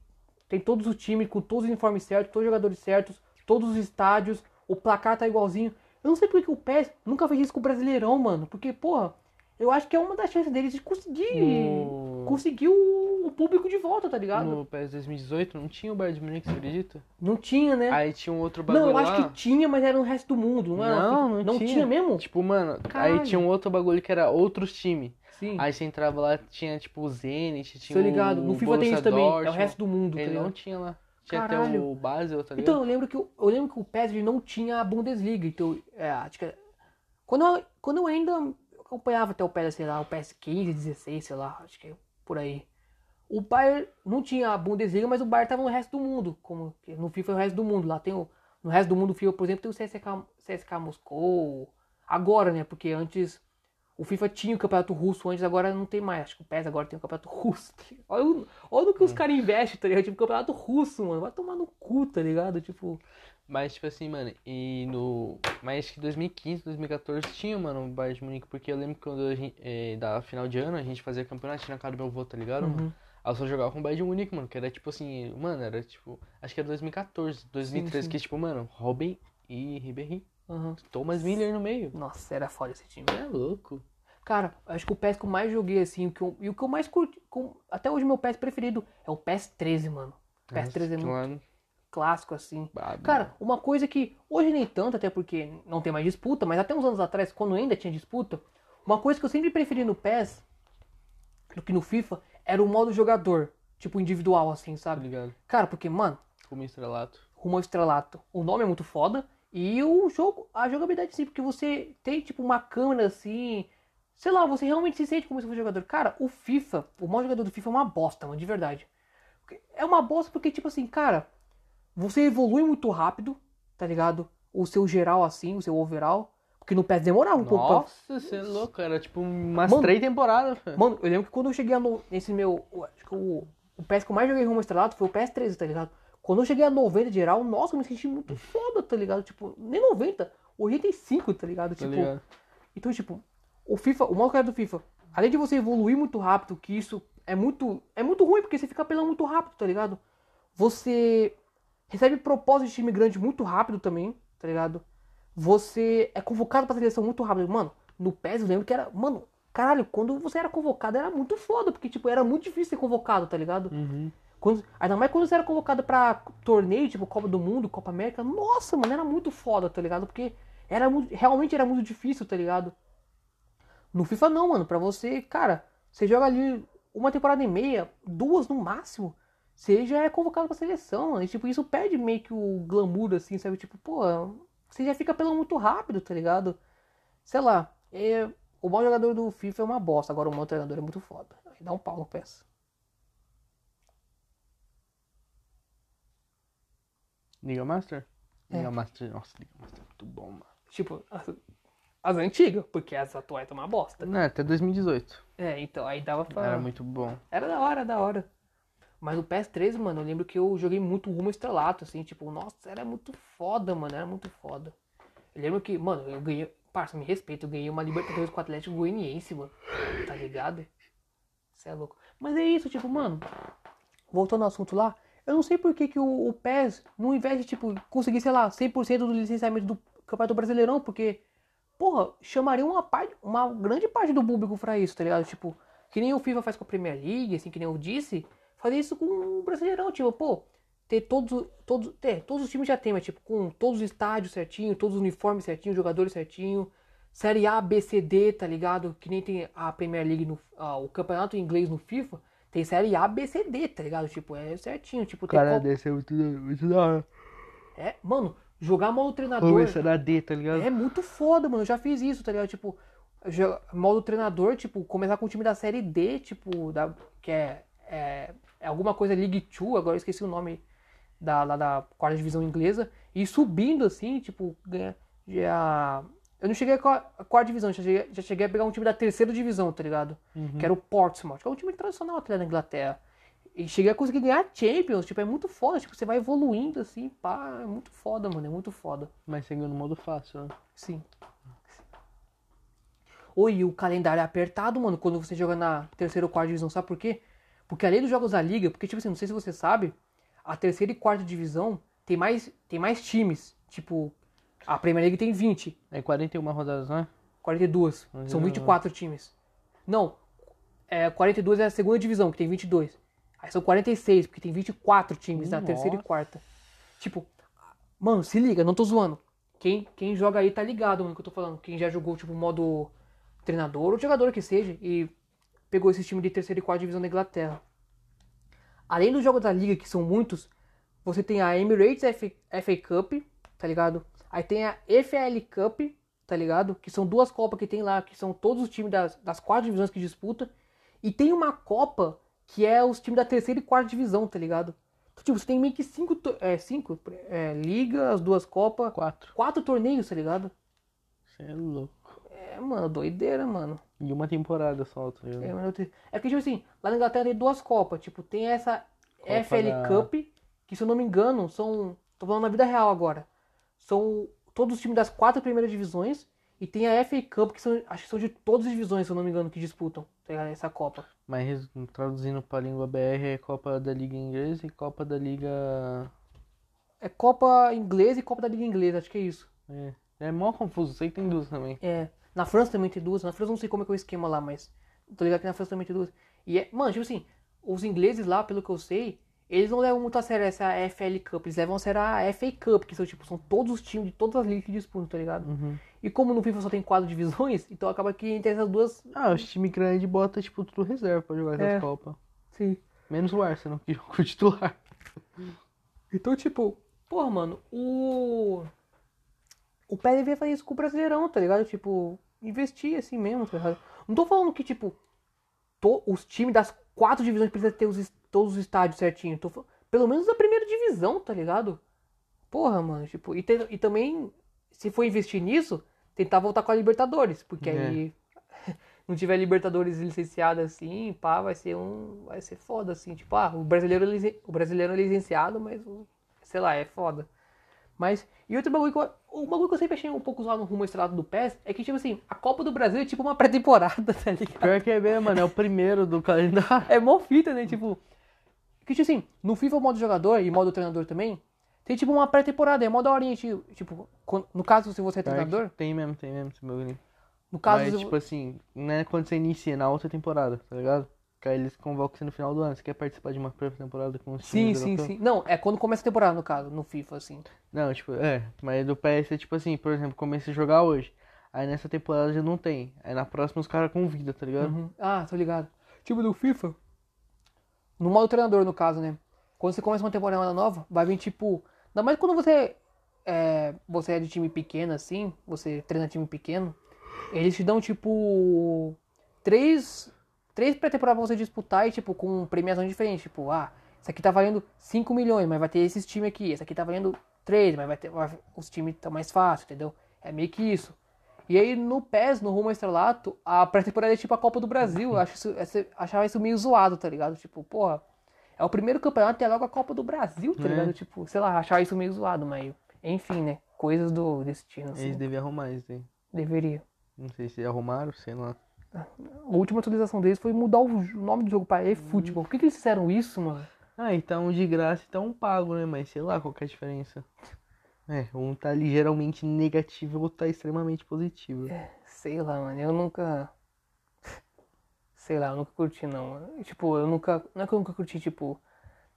tem todos os times com todos os uniformes certos, todos os jogadores certos, todos os estádios, o placar tá igualzinho. Eu não sei porque que o PES nunca fez isso com o Brasileirão, mano. Porque, porra, eu acho que é uma das chances deles de conseguir. No- Conseguir o, o público de volta, tá ligado? No PES 2018 não tinha o Bayern de Munique, você acredita? Não tinha, né? Aí tinha um outro bagulho não, eu acho lá. que tinha, mas era no resto do mundo, não era? Não, Não, não tinha. tinha. mesmo? Tipo, mano, Caralho. aí tinha um outro bagulho que era outros times. Sim. Aí você entrava lá, tinha tipo o Zenit, tinha Tô ligado. o No FIFA tem Borussia isso também. É o Dortmund. resto do mundo, tá Ele ligado? não tinha lá. Tinha até Caralho. o Basel, tá ligado? Então, eu lembro que, o- eu lembro que o PES ele não tinha a Bundesliga. Então, é, acho que... Quando eu, quando eu ainda acompanhava até o PES, sei lá, o PES 15, 16, sei lá, acho que é por aí. O Bayern não tinha a Bundesliga, mas o Bayern tava no resto do mundo. Como no FIFA é o resto do mundo. Lá tem o. No resto do mundo, o FIFA, por exemplo, tem o CSK, CSK Moscou. Agora, né? Porque antes o FIFA tinha o campeonato russo, antes agora não tem mais. Acho que o PES agora tem o campeonato russo. tá? Olha, o- olha no que os caras investem, tá ligado? Tipo, campeonato russo, mano. Vai tomar no cu, tá ligado? Tipo. Mas, tipo assim, mano, e no. Mas acho que 2015, 2014 tinha, mano, o Bayern de Munique, porque eu lembro que quando a gente. eh, da final de ano, a gente fazia campeonato na casa do meu avô, tá ligado? mano? Uhum. Aí eu só jogava com o Bayern de Munique, mano, que era tipo assim, mano, era tipo. Acho que era 2014, 2013, sim. que tipo, mano, Robin e Ribéry. Uhum. Thomas Miller no meio. Nossa, era foda esse time. É louco. Cara, acho que o PES que eu mais joguei, assim, o que eu- e o que eu mais curti. com- até hoje, meu PES preferido é o PES 13, mano. O PES 13 é muito Lá no- clássico, assim. Babi. Cara, uma coisa que hoje nem tanto, até porque não tem mais disputa, mas até uns anos atrás, quando ainda tinha disputa, uma coisa que eu sempre preferi no PES do que no FIFA era o modo jogador, tipo individual, assim, tá sabe? ligado? Cara, porque, mano, Como estrelato. rumo ao estrelato, o nome é muito foda e o jogo, a jogabilidade sim, porque você tem tipo uma câmera assim, sei lá, você realmente se sente como se fosse jogador. Cara, o FIFA, o modo jogador do FIFA é uma bosta, mano, de verdade. É uma bosta porque, tipo assim, cara, você evolui muito rápido, tá ligado? O seu geral assim, o seu overall. Porque no PES demorava um pouco pra... Nossa, você é louco, era tipo umas Mano, três temporadas, velho. Mano, eu lembro que quando eu cheguei no... nesse meu. Acho que o, o PES que eu mais joguei rumo ao estrelato foi o PES 13, tá ligado? Quando eu cheguei a 90 de geral, nossa, eu me senti muito foda, tá ligado? Tipo, nem 90, 85, tá ligado? Tá Tipo, ligado? então, tipo, o FIFA, o modo cara do FIFA, além de você evoluir muito rápido, que isso é muito, é muito ruim, porque você fica apelando muito rápido, tá ligado? Você recebe propósito de time grande muito rápido também, tá ligado? Você é convocado pra seleção muito rápido. Mano, no PES eu lembro que era, mano, caralho, quando você era convocado era muito foda, porque, tipo, era muito difícil ser convocado, tá ligado? Uhum. Quando, ainda mais quando você era convocado pra torneio, tipo Copa do Mundo, Copa América. Nossa, mano, era muito foda, tá ligado? Porque era muito, realmente era muito difícil, tá ligado? No FIFA não, mano. Pra você, cara, você joga ali uma temporada e meia, duas no máximo, você já é convocado pra seleção, mano. E, tipo, isso perde meio que o glamour, assim, sabe? Tipo, pô, você já fica pelando muito rápido, tá ligado? Sei lá, é, o bom jogador do FIFA é uma bosta, agora o mau treinador é muito foda. Aí dá um pau no PES. Liga Master? É. Liga Master, nossa, Liga Master é muito bom, mano. Tipo, as, as antigas, porque as atuais são uma bosta. Não, até 2018. É, então, aí dava pra. Era muito bom. Era da hora, da hora. Mas o PS3, mano, eu lembro que eu joguei muito rumo ao estrelato, assim, tipo, nossa, era muito foda, mano, era muito foda. Eu lembro que, mano, eu ganhei. Parça, me respeita, eu ganhei uma Libertadores com o Atlético Goianiense, mano. Tá ligado? Você é louco. Mas é isso, tipo, mano. Voltando ao assunto lá, eu não sei por que, que o, o PES não investe, tipo, conseguir, sei lá, 100% do licenciamento do Campeonato Brasileirão, porque, porra, chamaria uma parte, uma grande parte do público pra isso, tá ligado? Tipo, que nem o FIFA faz com a Premier League, assim, que nem eu disse, fazer isso com o Brasileirão, tipo, pô, ter todos, todos, ter, todos os times já tem, mas tipo, com todos os estádios certinho, todos os uniformes certinho, jogadores certinho, Série A, B, C, D, tá ligado? Que nem tem a Premier League, no, ah, o campeonato inglês no FIFA, tem Série A, B, C, D, tá ligado? Tipo, é certinho, tipo, tem Cara, Copa- desse é muito, muito da hora. É, mano, jogar modo treinador Começar na D, tá ligado? é muito foda, mano. Eu já fiz isso, tá ligado? Tipo, modo treinador, tipo, começar com o time da série D, tipo, da, que é, é, é alguma coisa League 2, agora eu esqueci o nome da, lá da quarta divisão inglesa, e subindo assim, tipo, ganhar. Já. Eu não cheguei com a quarta divisão, já cheguei, já cheguei a pegar um time da terceira divisão, tá ligado? Que era o Portsmouth, que é um time tradicional até na Inglaterra. E cheguei a conseguir ganhar Champions, tipo, é muito foda, tipo, você vai evoluindo assim, pá, é muito foda, mano, é muito foda. Mas seguindo no modo fácil, né? Sim. Oi, e o calendário é apertado, mano, quando você joga na terceira ou quarta divisão, sabe por quê? Porque além dos jogos da liga, porque, tipo assim, não sei se você sabe, a terceira e quarta divisão tem mais, tem mais times. Tipo, a Premier League tem 20, É 41 rodadas, não é? 42. São é. 24 times. Não, é, 42 é a segunda divisão, que tem 22. Aí são 46, porque tem 24 times na terceira e Nossa. quarta. Tipo, mano, se liga, não tô zoando. Quem, quem joga aí tá ligado, mano, que eu tô falando. Quem já jogou, tipo, modo treinador ou jogador que seja, e pegou esse time de terceira e quarta divisão da Inglaterra. Além dos jogos da liga, que são muitos, você tem a Emirates FA Cup, tá ligado? Aí tem a FL Cup, tá ligado? Que são duas copas que tem lá, que são todos os times das, das quatro divisões que disputam. E tem uma copa que é os times da terceira e quarta divisão, tá ligado? Então, tipo, você tem meio que cinco, é, cinco é, liga, as duas copas, Quatro. quatro torneios, tá ligado? Você é louco. É, mano, doideira, mano. E uma temporada só, tá ligado? É, te- é que, tipo assim, lá na Inglaterra tem duas Copas. Tipo, tem essa Copa FL da- Cup, que se eu não me engano, são. Tô falando na vida real agora. São todos os times das quatro primeiras divisões. E tem a FA Cup, que são, acho que são de todas as divisões, se eu não me engano, que disputam ligado? essa Copa. Mas traduzindo pra língua BR é Copa da Liga Inglesa e Copa da Liga. É Copa Inglesa e Copa da Liga Inglesa, acho que é isso. É, é mó confuso, sei que tem duas também. É. Na França também tem duas. Na França eu não sei como é que é o esquema lá, mas. Tô ligado que na França também tem duas. E é. Mano, tipo assim, os ingleses lá, pelo que eu sei, eles não levam muito a sério essa FL Cup. Eles levam a sério a FA Cup, que são, tipo, são todos os times de todas as ligas que disputam, tá ligado? Uhum. E como no FIFA só tem quatro divisões, então acaba que entre essas duas. Ah, os times grandes botam, tipo, tudo reserva pra jogar essas É. Copas. Sim. Menos o Arsenal, que joga o titular. Então, tipo, porra, mano, o. O Pé devia fazer isso com o Brasileirão, tá ligado? Tipo, investir assim mesmo, tá ligado? Não tô falando que, tipo, to- os times das quatro divisões precisam ter os, todos os estádios certinho. Tô Pelo menos da primeira divisão, tá ligado? Porra, mano, tipo, e, te- e também, se for investir nisso, tentar voltar com a Libertadores, porque É. aí não tiver Libertadores licenciada assim, pá, vai ser um. Vai ser foda, assim. Tipo, ah, o brasileiro, é o brasileiro é licenciado, mas sei lá, é foda. Mas, e outro bagulho que eu, o bagulho que eu sempre achei um pouco zoado no rumo estrelado do PES é que, tipo assim, a Copa do Brasil é tipo uma pré-temporada, tá ligado? Pior que é mesmo, mano, é o primeiro do calendário. É mó fita, né? Tipo, que, tipo assim, no FIFA modo jogador e modo treinador também, tem tipo uma pré-temporada, é mó daorinha, tipo, tipo, no caso se você é treinador, Tem mesmo, tem mesmo esse bagulho. no caso Mas, tipo assim, não é quando você inicia na outra temporada, tá ligado? Que aí eles convocam você no final do ano. Você quer participar de uma pré-temporada com os Sim, sim, sim. Não, é quando começa a temporada, no caso, no FIFA, assim. Não, tipo, é. Mas do PS é tipo assim, por exemplo, comecei a jogar hoje. Aí nessa temporada já não tem. Aí na próxima os caras convidam, tá ligado? Uhum. Ah, tô ligado. Tipo do FIFA. No modo treinador, no caso, né? Quando você começa uma temporada nova, vai vir tipo. Ainda mais quando você é, você é de time pequeno, assim, você treina time pequeno, eles te dão tipo. Três. Três pré-temporadas pra você disputar e, tipo, com premiação diferente. Tipo, ah, isso aqui tá valendo 5 milhões, mas vai ter esses times aqui. Esse aqui tá valendo 3, mas vai ter. os times estão mais fáceis, entendeu? É meio que isso. E aí no PES, no Rumo ao Estrelato, a pré-temporada é tipo a Copa do Brasil. Eu acho isso, essa- achava isso meio zoado, tá ligado? Tipo, porra, é o primeiro campeonato e é logo a Copa do Brasil, tá É. ligado? Tipo, sei lá, achava isso meio zoado, mas enfim, né? Coisas do destino, assim. Eles deviam arrumar isso aí. Deveria. Não sei se arrumaram, sei lá. A última atualização deles foi mudar o nome do jogo pra eFootball. Por que, que eles fizeram isso, mano? Ah, então de graça e tá um pago, né? Mas sei lá qual que é a diferença. É, um tá ligeiramente negativo e o outro tá extremamente positivo. Sei lá, mano. Eu nunca. Sei lá, eu nunca curti, não. mano. Tipo, eu nunca. Não é que eu nunca curti, tipo.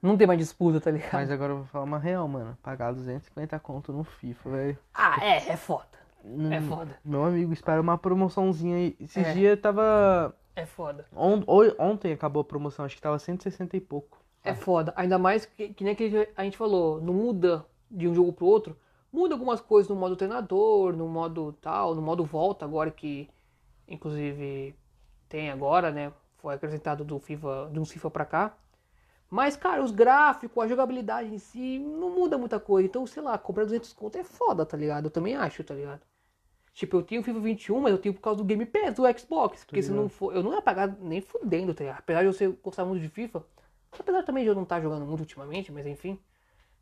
Não tem mais disputa, tá ligado? Mas agora eu vou falar uma real, mano. Pagar 250 conto no FIFA, velho. Ah, é, é foda. É Hum, foda. Meu amigo, espera uma promoçãozinha aí. Esses É. dias tava. É foda. On- Ontem acabou a promoção, acho que tava 160 e pouco. É foda. Ainda mais que, que nem que a gente falou, não muda de um jogo pro outro. Muda algumas coisas no modo treinador, no modo tal, no modo volta agora que, Inclusive, tem agora, né? Foi acrescentado do FIFA, de um FIFA pra cá. Mas, cara, os gráficos, a jogabilidade em si, não muda muita coisa. Então, sei lá, comprar 200 conto é foda, tá ligado? Eu também acho, tá ligado? Tipo, eu tenho o FIFA 21, mas eu tenho por causa do Game Pass do Xbox. Porque se não for, eu não ia pagar nem fudendo, tá ligado? Apesar de eu ser, gostar muito de FIFA. Apesar também de eu não estar jogando muito ultimamente, mas enfim.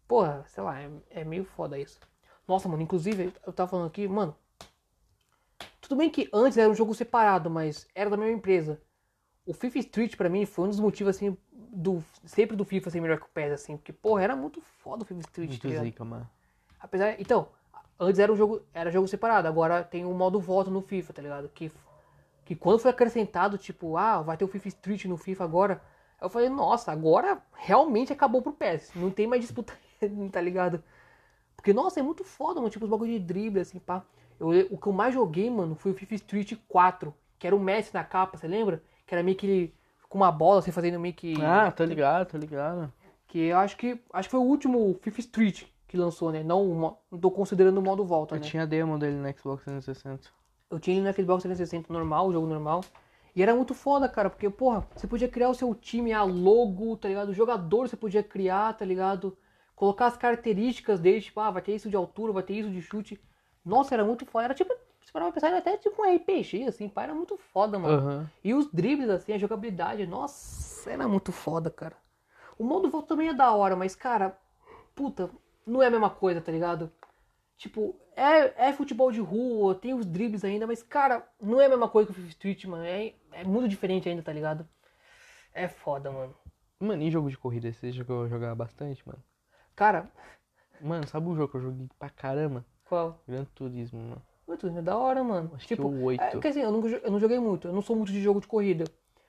Porra, sei lá, é, é meio foda isso. Nossa, mano, inclusive, eu tava falando aqui, mano. Tudo bem que antes era um jogo separado, mas era da mesma empresa. O FIFA Street pra mim foi um dos motivos, assim, do, sempre do FIFA ser melhor que o PES, assim. Porque, porra, era muito foda o FIFA Street, tá Muito ligado? zica, mano. Apesar, então, antes era um jogo, era jogo separado, agora tem o modo volta no FIFA, tá ligado? Que, que quando foi acrescentado, tipo, ah, vai ter o FIFA Street no FIFA agora, eu falei, nossa, agora realmente acabou pro PES, não tem mais disputa, tá ligado? Porque, nossa, é muito foda, mano, tipo, os bagulho de drible, assim, pá. Eu, o que eu mais joguei, mano, foi o FIFA Street 4, que era o Messi na capa, você lembra? Que era meio que ele, com uma bola, assim, fazendo meio que... Ah, tô ligado, tô ligado. Que eu acho que, acho que foi o último FIFA Street que lançou, né? Não, não tô considerando o modo volta, Eu né? tinha a demo dele no Xbox 360. Eu tinha ele no Xbox 360 normal, o jogo normal. E era muito foda, cara, porque, porra, você podia criar o seu time, a logo, tá ligado? O jogador você podia criar, tá ligado? Colocar as características dele, tipo, ah, vai ter isso de altura, vai ter isso de chute. Nossa, era muito foda. Era tipo, se parar pra pensar, era até tipo um RPG, assim, pá, era muito foda, mano. Aham. E os dribles, assim, a jogabilidade, nossa, era muito foda, cara. O modo volta também é da hora, mas, cara, puta, não é a mesma coisa, tá ligado? Tipo, é, é futebol de rua, tem os dribles ainda, mas, cara, não é a mesma coisa que o FIFA Street, mano. É, é muito diferente ainda, tá ligado? É foda, mano. Mano, e jogo de corrida? Você jogou jogar bastante, mano? Cara, Mano, sabe um jogo que eu joguei pra caramba? qual? Gran Turismo, mano. Muito é da hora, mano. Acho tipo, que o 8. é, quer dizer, eu, jo- eu não joguei muito, eu não sou muito de jogo de corrida.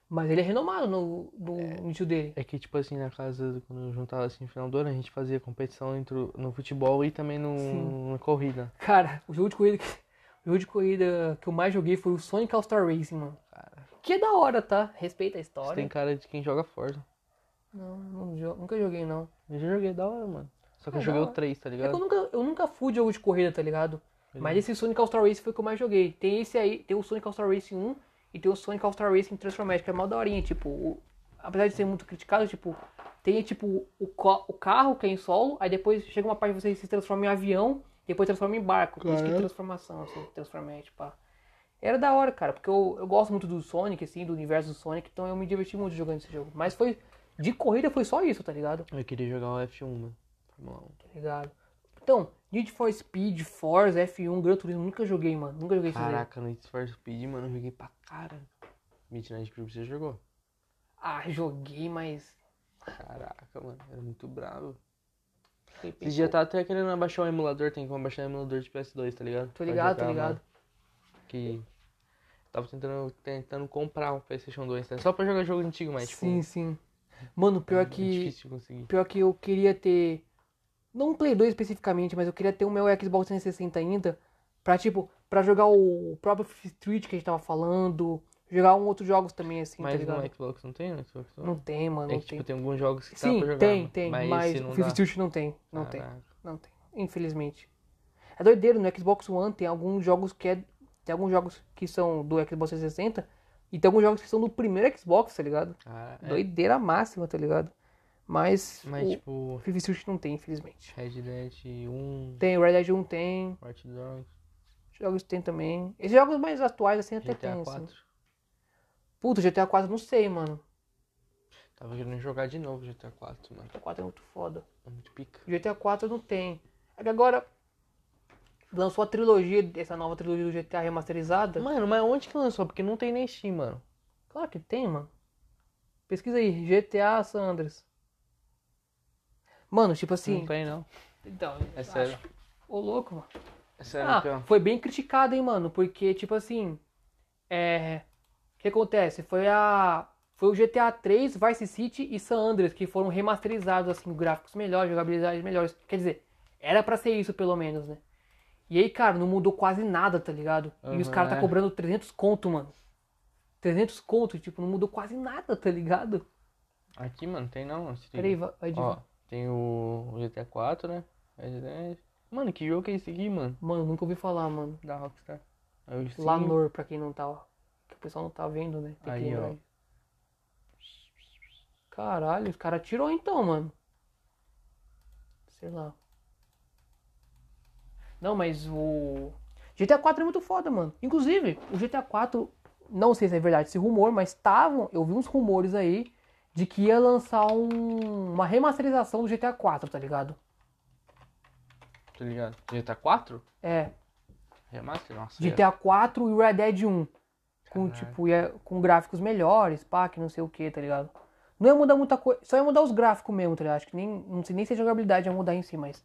Mas ele é renomado no, no nicho dele. É que, tipo assim, na casa, quando eu juntava assim no final do ano, a gente fazia competição entre, no futebol e também no, Sim. na corrida. Cara, o jogo de corrida que, o jogo de corrida que eu mais joguei foi o Sonic All-Star Racing, mano. Que é da hora, tá? Respeita a Você história. tem cara de quem joga Forza. Não, não nunca joguei, não. Eu já joguei da hora, mano. Só que É eu joguei o hora. 3, tá É que eu ligado? nunca, eu nunca fui de jogo de corrida, tá ligado? Mas esse Sonic All-Star Racing foi o que eu mais joguei. Tem esse aí, tem o Sonic All-Star Racing 1 e tem o Sonic All-Star Racing Transformatic, que é mó daorinha, tipo, o- apesar de ser muito criticado, tipo, tem tipo o, o carro que é em solo, aí depois chega uma parte que você se transforma em avião, depois transforma em barco. Isso que é transformação, assim, transformate, pá. Era da hora, cara, porque eu, eu gosto muito do Sonic, assim, do universo do Sonic, então eu me diverti muito jogando esse jogo. Mas foi, de corrida foi só isso, tá ligado? Eu queria jogar o F1, mano. Fórmula 1. Tá ligado? Então, Need for Speed, Forza, F1, Gran Turismo, nunca joguei, mano. Nunca joguei. Caraca, Need for Speed, mano, eu joguei pra cara. Midnight Club você jogou? Ah, joguei, mas. Caraca, mano, era muito bravo. Esse dia tá até querendo abaixar o emulador, tem como abaixar o emulador de PS2, tá ligado? Tô ligado, tô jogar, ligado. mano. Que tava tentando, tentando comprar o PlayStation 2, né? Só pra jogar jogo antigo, mas tipo, sim, sim. Mano, pior é que. difícil de conseguir. Pior que eu queria ter. Não um Play 2 especificamente, mas eu queria ter o meu Xbox 360 ainda. Pra, tipo, pra jogar o próprio Street que a gente tava falando. Jogar um outros jogos também, assim, tá Mas ligado? no Xbox não tem, no Xbox não? Não tem, mano. É Não que, tem. tipo, tem alguns jogos que Sim, pra jogar. tem, tem. Mas, Mas, o FIFA. Street não tem. Não tem. Não tem, infelizmente. É doideiro, no Xbox One tem alguns jogos que é. Tem alguns jogos que são do Xbox 360 e tem alguns jogos que são do primeiro Xbox, tá ligado? Ah, é. Doideira máxima, tá ligado? Mas, Mas, o tipo, FIFA Street não tem, infelizmente. Red Dead 1, Tem, Red Dead 1 tem, Watch Dogs, jogos tem também. Esses jogos mais atuais assim até GTA tem, 4. assim. Puta, GTA 4 não sei, mano. Tava querendo jogar de novo GTA 4, mano. GTA 4 é muito foda. É muito pica. GTA 4 não tem. É que agora lançou a trilogia, essa nova trilogia do GTA remasterizada. Mano, mas onde que lançou? Porque não tem nem Steam, mano. Claro que tem, mano. Pesquisa aí, GTA San Andreas. Mano, tipo assim. Não tem, não. Então, É acho- sério. Ô, louco, mano. É sério, Ah, pior. foi bem criticado, hein, mano. Porque, tipo assim. É. O que acontece? Foi a. Foi o GTA 3, Vice City e San Andreas que foram remasterizados, assim, gráficos melhores, jogabilidade melhores. Quer dizer, era pra ser isso, pelo menos, né? E aí, cara, não mudou quase nada, tá ligado? e os caras tá é. cobrando 300 conto, mano. 300 conto, tipo, não mudou quase nada, tá ligado? Aqui, mano, tem não. Esse Peraí, vai, vai de... Ó, tem o GTA 4, né? Dead. Mano, que jogo é esse aqui, mano? Mano, nunca ouvi falar, mano. Da Rockstar. O Steam. Lanor, pra quem não tá, ó. pessoal não tá vendo, né? Tem que Aí, ó. Caralho, os caras tirou então, mano. Sei lá. Não, mas o. GTA 4 é muito foda, mano. Inclusive, o GTA 4, não sei se é verdade esse rumor, mas estavam. Eu vi uns rumores aí de que ia lançar um- uma remasterização do GTA 4, tá ligado? Tá ligado? GTA 4? É, Remaster? Nossa. GTA 4 e Red Dead 1. Com, Caralho. tipo, ia, com gráficos melhores, pá, que não sei o que, tá ligado? Não ia mudar muita coisa, só ia mudar os gráficos mesmo, tá ligado? Acho que nem, não sei nem se a jogabilidade ia mudar em si, mas,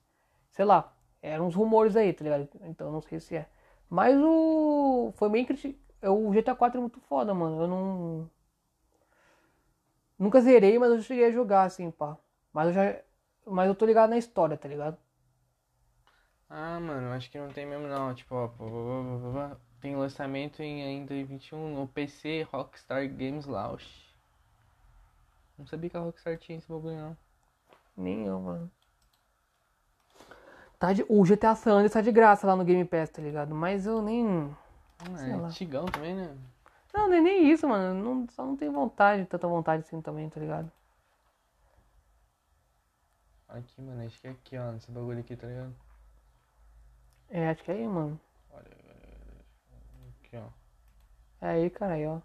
sei lá, eram uns rumores aí, tá ligado? Então não sei se é. Mas o. Foi bem criticado. O GTA 4 é muito foda, mano. Eu não. Nunca zerei, mas eu cheguei a jogar, assim, pá. Mas eu já. Mas eu tô ligado na história, tá ligado? Ah, mano, acho que não tem mesmo não. Tipo, ó, tem lançamento em ainda em 21 no PC Rockstar Games Launch. Não sabia que a Rockstar tinha esse bagulho não. Nem eu, mano. Tá de, o GTA San Andreas tá de graça lá no Game Pass, tá ligado? Mas eu nem. Ah, Sei é lá. antigão também, né? Não, nem, nem isso, mano. Não, só não tenho vontade, tanta vontade assim também, tá ligado? Aqui, mano, acho que é aqui, ó, nesse bagulho aqui, tá ligado? É, acho que é aí, mano. Olha, aqui, ó. É aí, cara, aí, ó.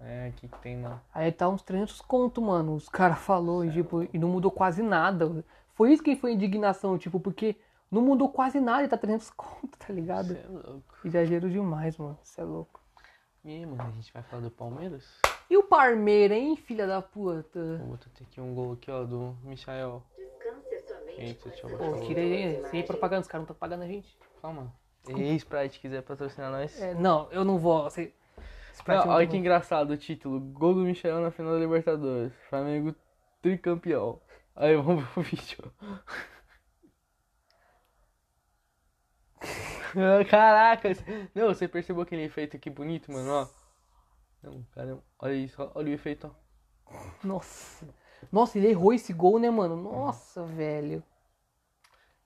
É aqui que tem, mano. Aí tá uns 300 conto, mano. Os caras falou e, tipo, e não mudou quase nada. Foi isso que foi indignação, tipo, porque não mudou quase nada e tá 300 conto, tá ligado? Cê é louco. Exagero demais, mano. Você é louco. E aí, mano, a gente vai falar do Palmeiras? E o Parmeira, hein, filha da puta? Vou botar aqui um gol aqui, ó, do Michael. Eita, deixa eu Pô, tira aí, sem propaganda, os caras não estão pagando a gente. Calma. E Sprite, quiser patrocinar nós. É, não, eu não vou. Você... Sprite Não, olha tá que engraçado o título. Gol do Michel na final da Libertadores. Flamengo tricampeão. Aí vamos ver o vídeo. Caraca! Não, você percebeu aquele efeito aqui bonito, mano? Ó. Não, cara, olha isso, olha o efeito, ó. Nossa. Nossa, ele errou esse gol, né, mano? Nossa, velho.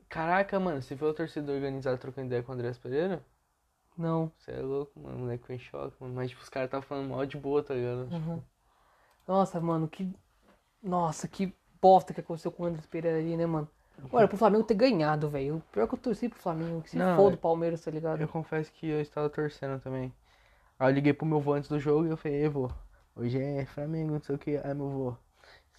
Caraca, mano, você viu o torcedor organizado trocando ideia com o Andrés Pereira? Não. Você é louco, mano. O moleque foi em choque, mano. Mas tipo, os caras estavam falando mal de boa, tá ligado? Uhum. Nossa, mano, que. Nossa, que bosta que aconteceu com o Andrés Pereira ali, né, mano? Olha, pro Flamengo ter ganhado, velho. O pior que eu torci pro Flamengo, que se Não, for do é- Palmeiras, tá ligado? Eu confesso que eu estava torcendo também. Aí eu liguei pro meu vô antes do jogo e eu falei, "Ei, vô, hoje é Flamengo, não sei o que. Aí meu vô,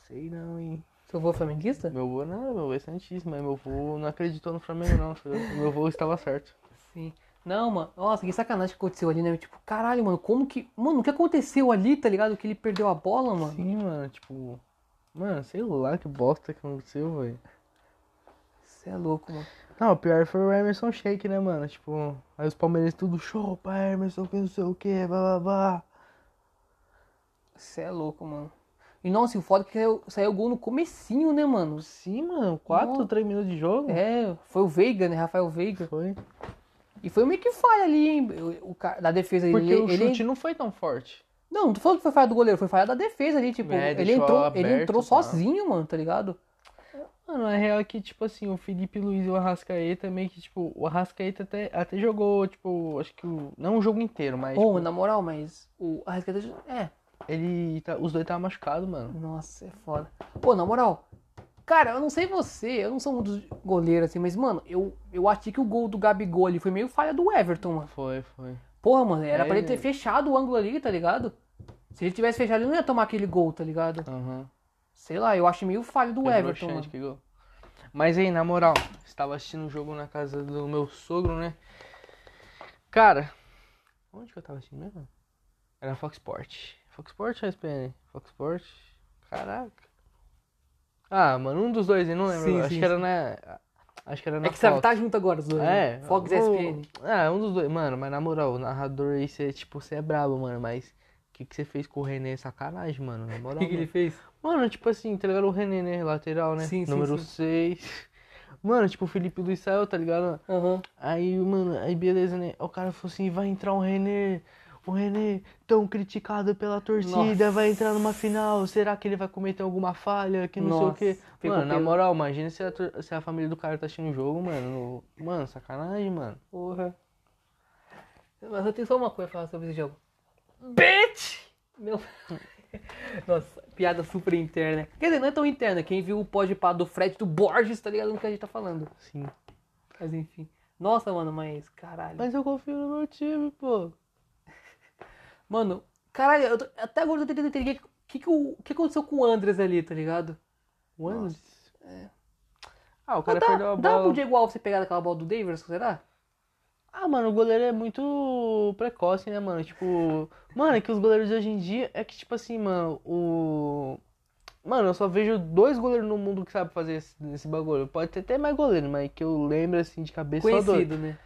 sei não, hein. Seu avô é flamenguista? Meu vô não, meu vô é santíssimo, mas meu vô não acreditou no Flamengo não. filho. Meu vô estava certo. Sim. Não, mano. Nossa, que sacanagem que aconteceu ali, né? Tipo, caralho, mano, como que. Mano, o que aconteceu ali, tá ligado? Que ele perdeu a bola, mano? Sim, mano, tipo. Mano, sei lá que bosta que aconteceu, velho. Você é louco, mano. Não, o pior foi o Emerson Shake, né, mano? Tipo, aí os palmeirenses tudo show pra Emerson, que não sei o que, blá blá blá. Você é louco, mano. E nossa, e o foda é que saiu, saiu o gol no comecinho, né, mano? Sim, mano, 4, Nossa. 3 minutos de jogo? É, foi o Veiga, né? Rafael Veiga. Foi. E foi meio que falha ali, hein? O, o da defesa Porque ele, o ele- chute não foi tão forte. Não, não tô falando que foi falha do goleiro, foi falha da defesa ali, tipo, É, ele entrou, aberto ele entrou tal. sozinho, mano, tá ligado? Mano, a real é que, tipo assim, o Felipe Luiz e o Arrascaeta meio que, tipo, o Arrascaeta até, até jogou, tipo, acho que o. Não o jogo inteiro, mas. Pô, tipo, na moral, mas o Arrascaeta, é, ele. tá- os dois estavam machucados, mano. nossa, é foda. Pô, na moral, cara, eu não sei você, eu não sou um dos goleiros assim, mas, mano, eu, eu achei que o gol do Gabigol ali foi meio falha do Everton, mano. Foi, foi. Porra, mano, era É, pra ele ter fechado o ângulo ali, tá ligado? Se ele tivesse fechado, ele não ia tomar aquele gol, tá ligado? Aham. Sei lá, eu achei meio falho do Pedro Everton, mano. que gol. Mas aí, na moral, estava assistindo o jogo na casa do meu sogro, né? Cara, onde que eu tava assistindo mesmo? Era Fox Sport. Fox Sport ou ESPN? Fox Sport? Caraca. Ah, mano, um dos dois, eu não lembro. Sim, acho sim, que era sim. na. Acho que era na É que você Fox. tá junto agora, os dois. É, né? Fox o- ESPN. Ah, um dos dois. Mano, mas na moral, o narrador aí, você, tipo, você é brabo, mano. Mas o que, que você fez com o René? Sacanagem, mano. Na O moral. que, que ele fez? Mano, tipo assim, tá ligado? O René, né? Lateral, né? Sim, Número sim. 6. Mano, tipo, o Felipe Luiz saiu, tá ligado? Aham. Aí, mano, aí beleza, né? O cara falou assim, vai entrar o René. O René, tão criticado pela torcida, Nossa. vai entrar numa final. Será que ele vai cometer alguma falha? Que não sei o Nossa, quê. pegou Mano, na peso. moral, imagina se a, se a família do cara tá assistindo o jogo, mano. Mano, sacanagem, mano. Porra. Mas eu tenho só uma coisa pra falar sobre esse jogo. bitch! Meu... Nossa, piada super interna. Quer dizer, não é tão interna. Quem viu o pode pá do Fred do Borges, tá ligado no que a gente tá falando. Sim. Mas enfim. Nossa, mano, mas caralho. Mas eu confio no meu time, pô. Mano, caralho, eu tô- até agora eu tô tentando entender o que, que, que, o- o que aconteceu com o Andres ali, tá ligado? O Nossa, Andres. Ah, o cara dá, perdeu a dá bola. pro Diego Alves você pegar aquela bola do Davis, será? Ah, mano, o goleiro é muito precoce, né, mano? Tipo, mano, é que os goleiros de hoje em dia é que, tipo assim, mano, o. Mano, eu só vejo dois goleiros no mundo que sabem fazer esse, esse bagulho. Pode ter até mais goleiro, mas que eu lembro, assim, de cabeça só dois. Conhecido, né?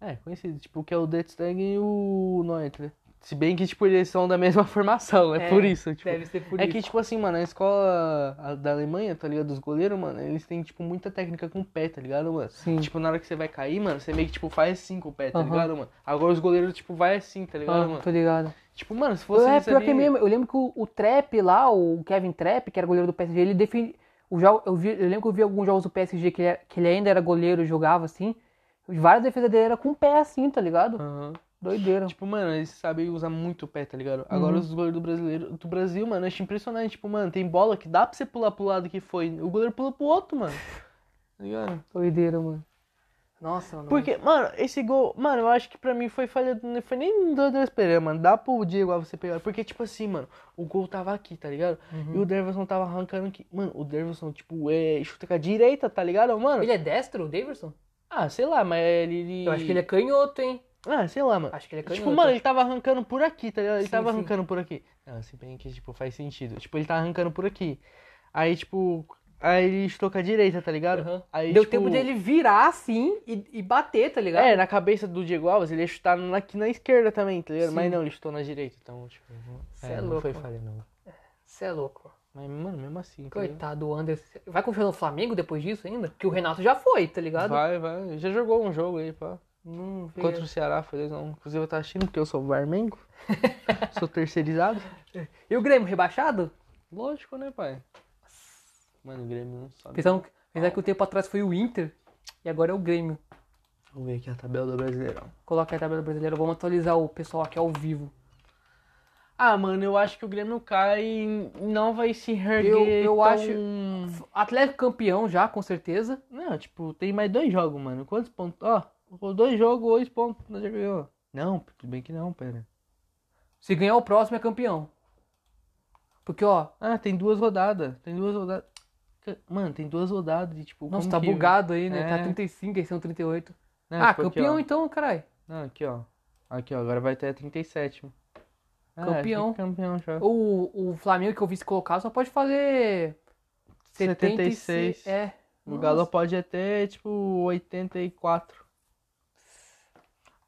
É, conhecido. Tipo, que é o Detstang e o Neuer. Se bem que, tipo, eles são da mesma formação, é, É, por isso. Tipo, Deve ser por é isso. que, tipo assim, mano, a escola da Alemanha, tá ligado? Dos goleiros, mano, eles têm, tipo, muita técnica com o pé, tá ligado, mano? Sim. Tipo, na hora que você vai cair, mano, você meio que, tipo, faz assim com o pé, tá Aham. ligado, mano? Agora os goleiros, tipo, vai assim, tá ligado, Ah, mano? tô ligado. Tipo, mano, se fosse é, pior que é mesmo. Eu lembro que o, o Trap lá, o Kevin Trap, que era goleiro do PSG, ele define. O jogo, eu, vi, eu lembro que eu vi alguns jogos do PSG que ele, que ele ainda era goleiro e jogava assim. Várias defesas dele era com o pé assim, tá ligado? Aham. Doideira. Tipo, mano, eles sabem usar muito o pé, tá ligado? Agora Uhum. os goleiros do brasileiro, do Brasil, mano, eu acho impressionante. Tipo, mano, tem bola que dá pra você pular pro lado que foi. O goleiro pula pro outro, mano. Tá ligado? Doideira, mano. Nossa, mano. Porque, mano, esse gol, mano, eu acho que pra mim foi falha, não foi nem do Andrés Pereira, mano. Dá pro Diego Alves você pegar. Porque, tipo assim, mano, o gol tava aqui, tá ligado? Uhum. E o Derverson tava arrancando aqui. Mano, o Derverson, tipo, é, chuta com a direita, tá ligado, mano? Ele é destro, o Davidson? Ah, sei lá, mas ele. ele- Eu acho que ele é canhoto, hein? Ah, sei lá, mano. Acho que ele é canhoto. Tipo, mano, ele tava arrancando por aqui, tá ligado? Ele Sim, tava sim. arrancando por aqui. Não, se bem que, tipo, faz sentido. Tipo, ele tá arrancando por aqui. Aí, tipo, aí ele com a direita, tá ligado? Aham. Aí, Deu tipo, tempo dele virar assim e, e bater, tá ligado? É, na cabeça do Diego Alves, ele ia chutar aqui na esquerda também, tá ligado? Sim. Mas não, ele chutou na direita, então, tipo, Cê é, é não louco, foi mano. falha, não. Você é louco. Mas, mano, mesmo assim, tá? Coitado do Anderson. Vai confiar no Flamengo depois disso ainda? Que o Renato já foi, tá ligado? Vai, vai. Já jogou um jogo aí, pá. Não. Contra o Ceará, foi 2x1. Inclusive eu tava assistindo porque eu sou Varmengo. sou terceirizado. E o Grêmio rebaixado? Lógico, né, pai? Mano, o Grêmio não sabe. Pensando, pensando que o tempo atrás foi o Inter e agora é o Grêmio. Vamos ver aqui a tabela do Brasileirão. Coloca aí a tabela brasileira. Vamos atualizar o pessoal aqui ao vivo. Ah, mano, eu acho que o Grêmio cai e não vai se reerguer Eu- eu tão- acho- Atlético campeão já, com certeza. Não, tipo, tem mais dois jogos, mano. Quantos pontos? Ó, ficou dois jogos, dois pontos, nós já ganhou. Não, tudo bem que não, pera. Se ganhar o próximo é campeão. Porque, ó, Ah, tem duas rodadas. Tem duas rodadas. Mano, tem duas rodadas de tipo. nossa, tá que- bugado aí, né? É. Tá 35, aí são 38. Não, ah, tipo, aqui, campeão ó. então, caralho. Não, aqui, ó. Aqui, ó. Agora vai até 37. Ah, Campeão. é campeão já. O, o Flamengo que eu vi se colocar só pode fazer 76. 76. É. O Nossa. Galo pode até, tipo, 84.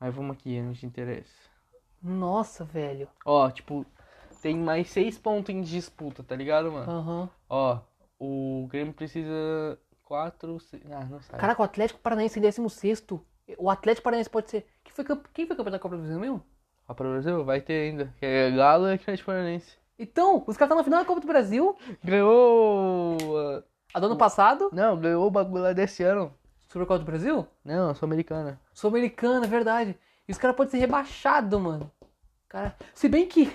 Aí vamos aqui, não te interessa. Nossa, velho. Ó, tipo, tem mais seis pontos em disputa, tá ligado, mano? Aham. Ó, o Grêmio precisa quatro, seis... Ah, não sai. Caraca, o Atlético Paranaense em 16. O Atlético Paranaense pode ser. Quem foi, campe... Quem foi campeão da Copa do Brasil mesmo? Ó, pra Brasil? Vai ter ainda. Que é Galo e Atlético Paranaense. Então, os caras estão na final da Copa do Brasil. Ganhou... A do ano passado. Não, ganhou o bagulho lá desse ano. Sobre a Copa do Brasil? Não, Sul-Americana. Sul-Americana, é verdade. E os caras podem ser rebaixados, mano. Cara, se bem que.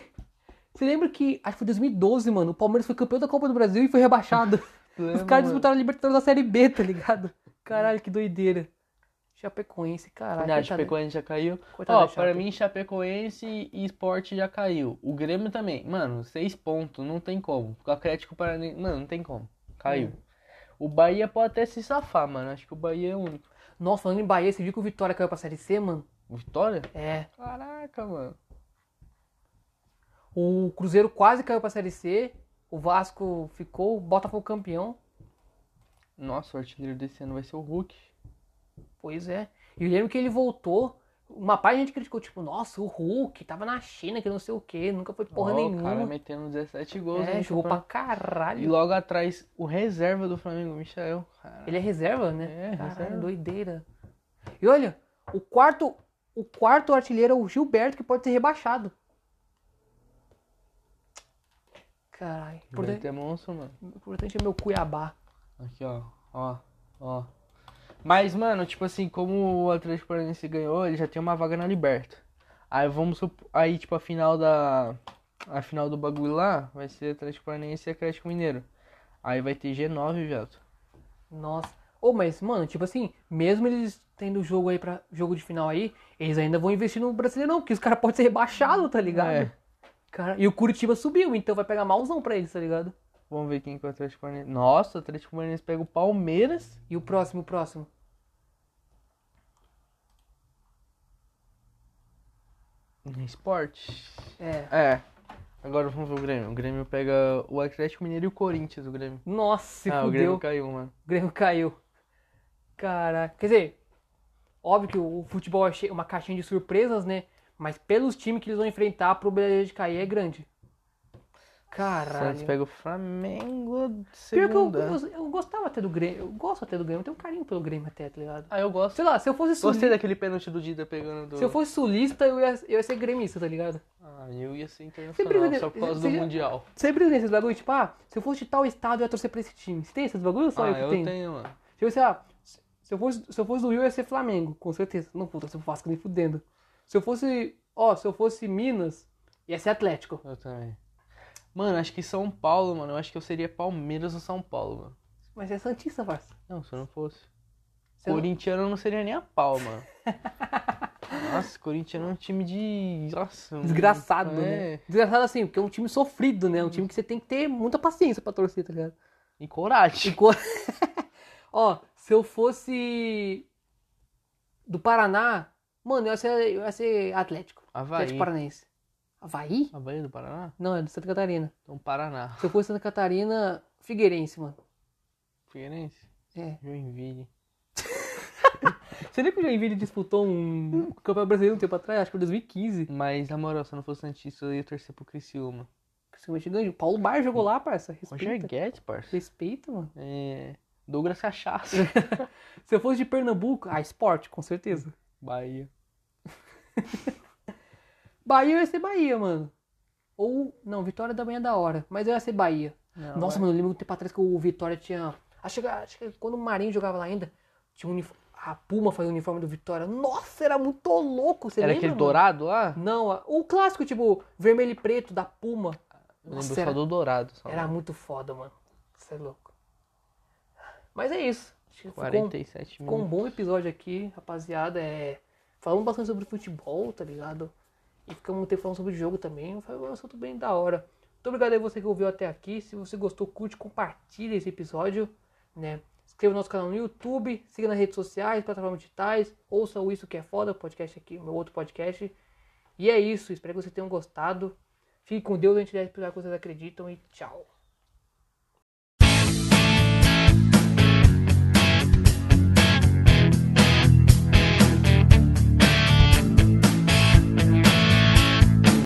Você lembra que, acho que foi 2012, mano, o Palmeiras foi campeão da Copa do Brasil e foi rebaixado. Os caras disputaram a Libertadores da Série B, tá ligado? Caralho, que doideira. Chapecoense, caralho. Não, Chapecoense já caiu. Ó, pra Chape. mim, Chapecoense e Sport já caiu. O Grêmio também. Mano, seis pontos, não tem como. O Atlético Paranaense, mano, não tem como. Caiu. Hum. O Bahia pode até se safar, mano. Acho que o Bahia é o único. Nossa, falando em Bahia, você viu que o Vitória caiu pra Série C, mano? Vitória? É. Caraca, mano. O Cruzeiro quase caiu pra Série C. O Vasco ficou, o Botafogo campeão. Nossa, o artilheiro desse ano vai ser o Hulk. Pois é. E eu lembro que ele voltou. Uma parte a gente criticou, tipo, nossa, o Hulk tava na China, que não sei o que, nunca foi porra Ó, nenhuma. O cara metendo 17 gols. é, jogou pra caralho. E logo atrás, o reserva do Flamengo, o Michael. Caralho. Ele é reserva, né? É, Caralho, reserva. doideira. E olha, o quarto, o quarto artilheiro é o Gilberto, que pode ser rebaixado. Caralho. Importante, é monstro, mano. importante é meu Cuiabá. Aqui, ó. Ó, ó. Mas, mano, tipo assim, como o Atlético Paranaense ganhou, ele já tem uma vaga na Liberta. Aí vamos aí tipo a final da a final do bagulho lá vai ser Atlético Paranaense e Atlético Mineiro. Aí vai ter G9, viado. Nossa. Ô, mas, mano, tipo assim, mesmo eles tendo jogo aí pra jogo de final aí, eles ainda vão investir no Brasileirão, porque os caras podem ser rebaixados, tá ligado? É. Cara, e o Curitiba subiu, então vai pegar malzão pra eles, tá ligado? Vamos ver quem que é o Atlético Paranaense. Nossa, o Atlético Paranaense pega o Palmeiras. E o próximo, o próximo? Esporte. É. É. Agora vamos ver o Grêmio. O Grêmio pega o Atlético Mineiro e o Corinthians, o Grêmio. Nossa, se ah, o fudeu. Grêmio caiu, mano. O Grêmio caiu. Caraca. Quer dizer, óbvio que o futebol é uma caixinha de surpresas, né? Mas pelos times que eles vão enfrentar, a probabilidade de cair é grande. Santos Caralho. pega o Flamengo Pior que eu, segunda. eu, eu gostava até do Grêmio. Eu gosto até do Grêmio. Eu tenho um carinho pelo Grêmio até, tá ligado? Ah, eu gosto. Sei lá, se eu fosse Gostei sulista, daquele pênalti do Dida pegando do... se eu fosse sulista, eu ia, eu ia ser gremista, tá ligado? Ah, eu ia ser internacional só por causa do já- Mundial. Sempre tem esses bagulho, tipo, ah, se eu fosse de tal estado, eu ia torcer pra esse time. Você tem esses bagulho ou só eu Ah, eu tenho? tenho, mano. Tipo, sei lá, se eu fosse, se eu fosse do Rio, eu ia ser Flamengo, com certeza. Não, puta, se eu Vasco nem fudendo. Se eu fosse, ó, se eu fosse Minas, ia ser Atlético. Eu também. Mano, acho que São Paulo, mano. Eu acho que eu seria Palmeiras ou São Paulo, mano. Mas é Santista, parça. Não, se eu não fosse. Não- Corintiano não seria nem a pau, mano. Nossa, Corintiano é um time de. Nossa, Desgraçado, é. né? Desgraçado assim, porque é um time sofrido, né? Um time que você tem que ter muita paciência pra torcer, tá ligado? E coragem. E co- Ó, se eu fosse do Paraná, mano, eu ia ser, eu ia ser Atlético. Havaí. Atlético Paranaense. Havaí? Havaí do Paraná? Não, é de Santa Catarina. Então, Paraná. Se eu fosse Santa Catarina, Figueirense, mano. Figueirense? É. Joinville. Você lembra que o Joinville disputou um campeonato brasileiro um tempo atrás? Acho que foi 2015. Mas, na moral, se eu não fosse Santista, eu ia torcer pro Criciúma. Principalmente ganhou. Paulo Bar jogou lá, parça. Roger Respeita. Guedes, parça. Respeita, mano. É... Douglas Cachaça. Se eu fosse de Pernambuco, ah, esporte, com certeza. Bahia. Bahia ia ser Bahia, mano. Ou, não, Vitória da manhã é da hora. Mas eu ia ser Bahia. Não, Nossa, vai. mano, eu lembro um tempo atrás que o Vitória tinha. Acho que, acho que quando o Marinho jogava lá ainda, tinha um uniforme. A Puma fazia o uniforme do Vitória. Nossa, era muito louco. Você Era lembra? aquele mano? dourado lá? Não, o clássico, tipo, vermelho e preto da Puma. Eu Nossa, lembro era- só do dourado. Só. Era muito foda, mano. Você é louco. Mas é isso. Acho que ficou, um- 47 ficou um minutos. bom episódio aqui, rapaziada. É... Falamos bastante sobre futebol, tá ligado? E ficamos um tempo falando sobre o jogo também. Foi um assunto bem da hora. Muito obrigado aí você que ouviu até aqui. Se você gostou, curte, compartilha esse episódio. Né? Inscreva no nosso canal no YouTube, siga nas redes sociais, plataformas digitais, ouça o Isso Que É Foda, podcast aqui, meu outro podcast. E é isso, espero que vocês tenham gostado. Fique com Deus, a gente deve esperar que vocês acreditam e tchau.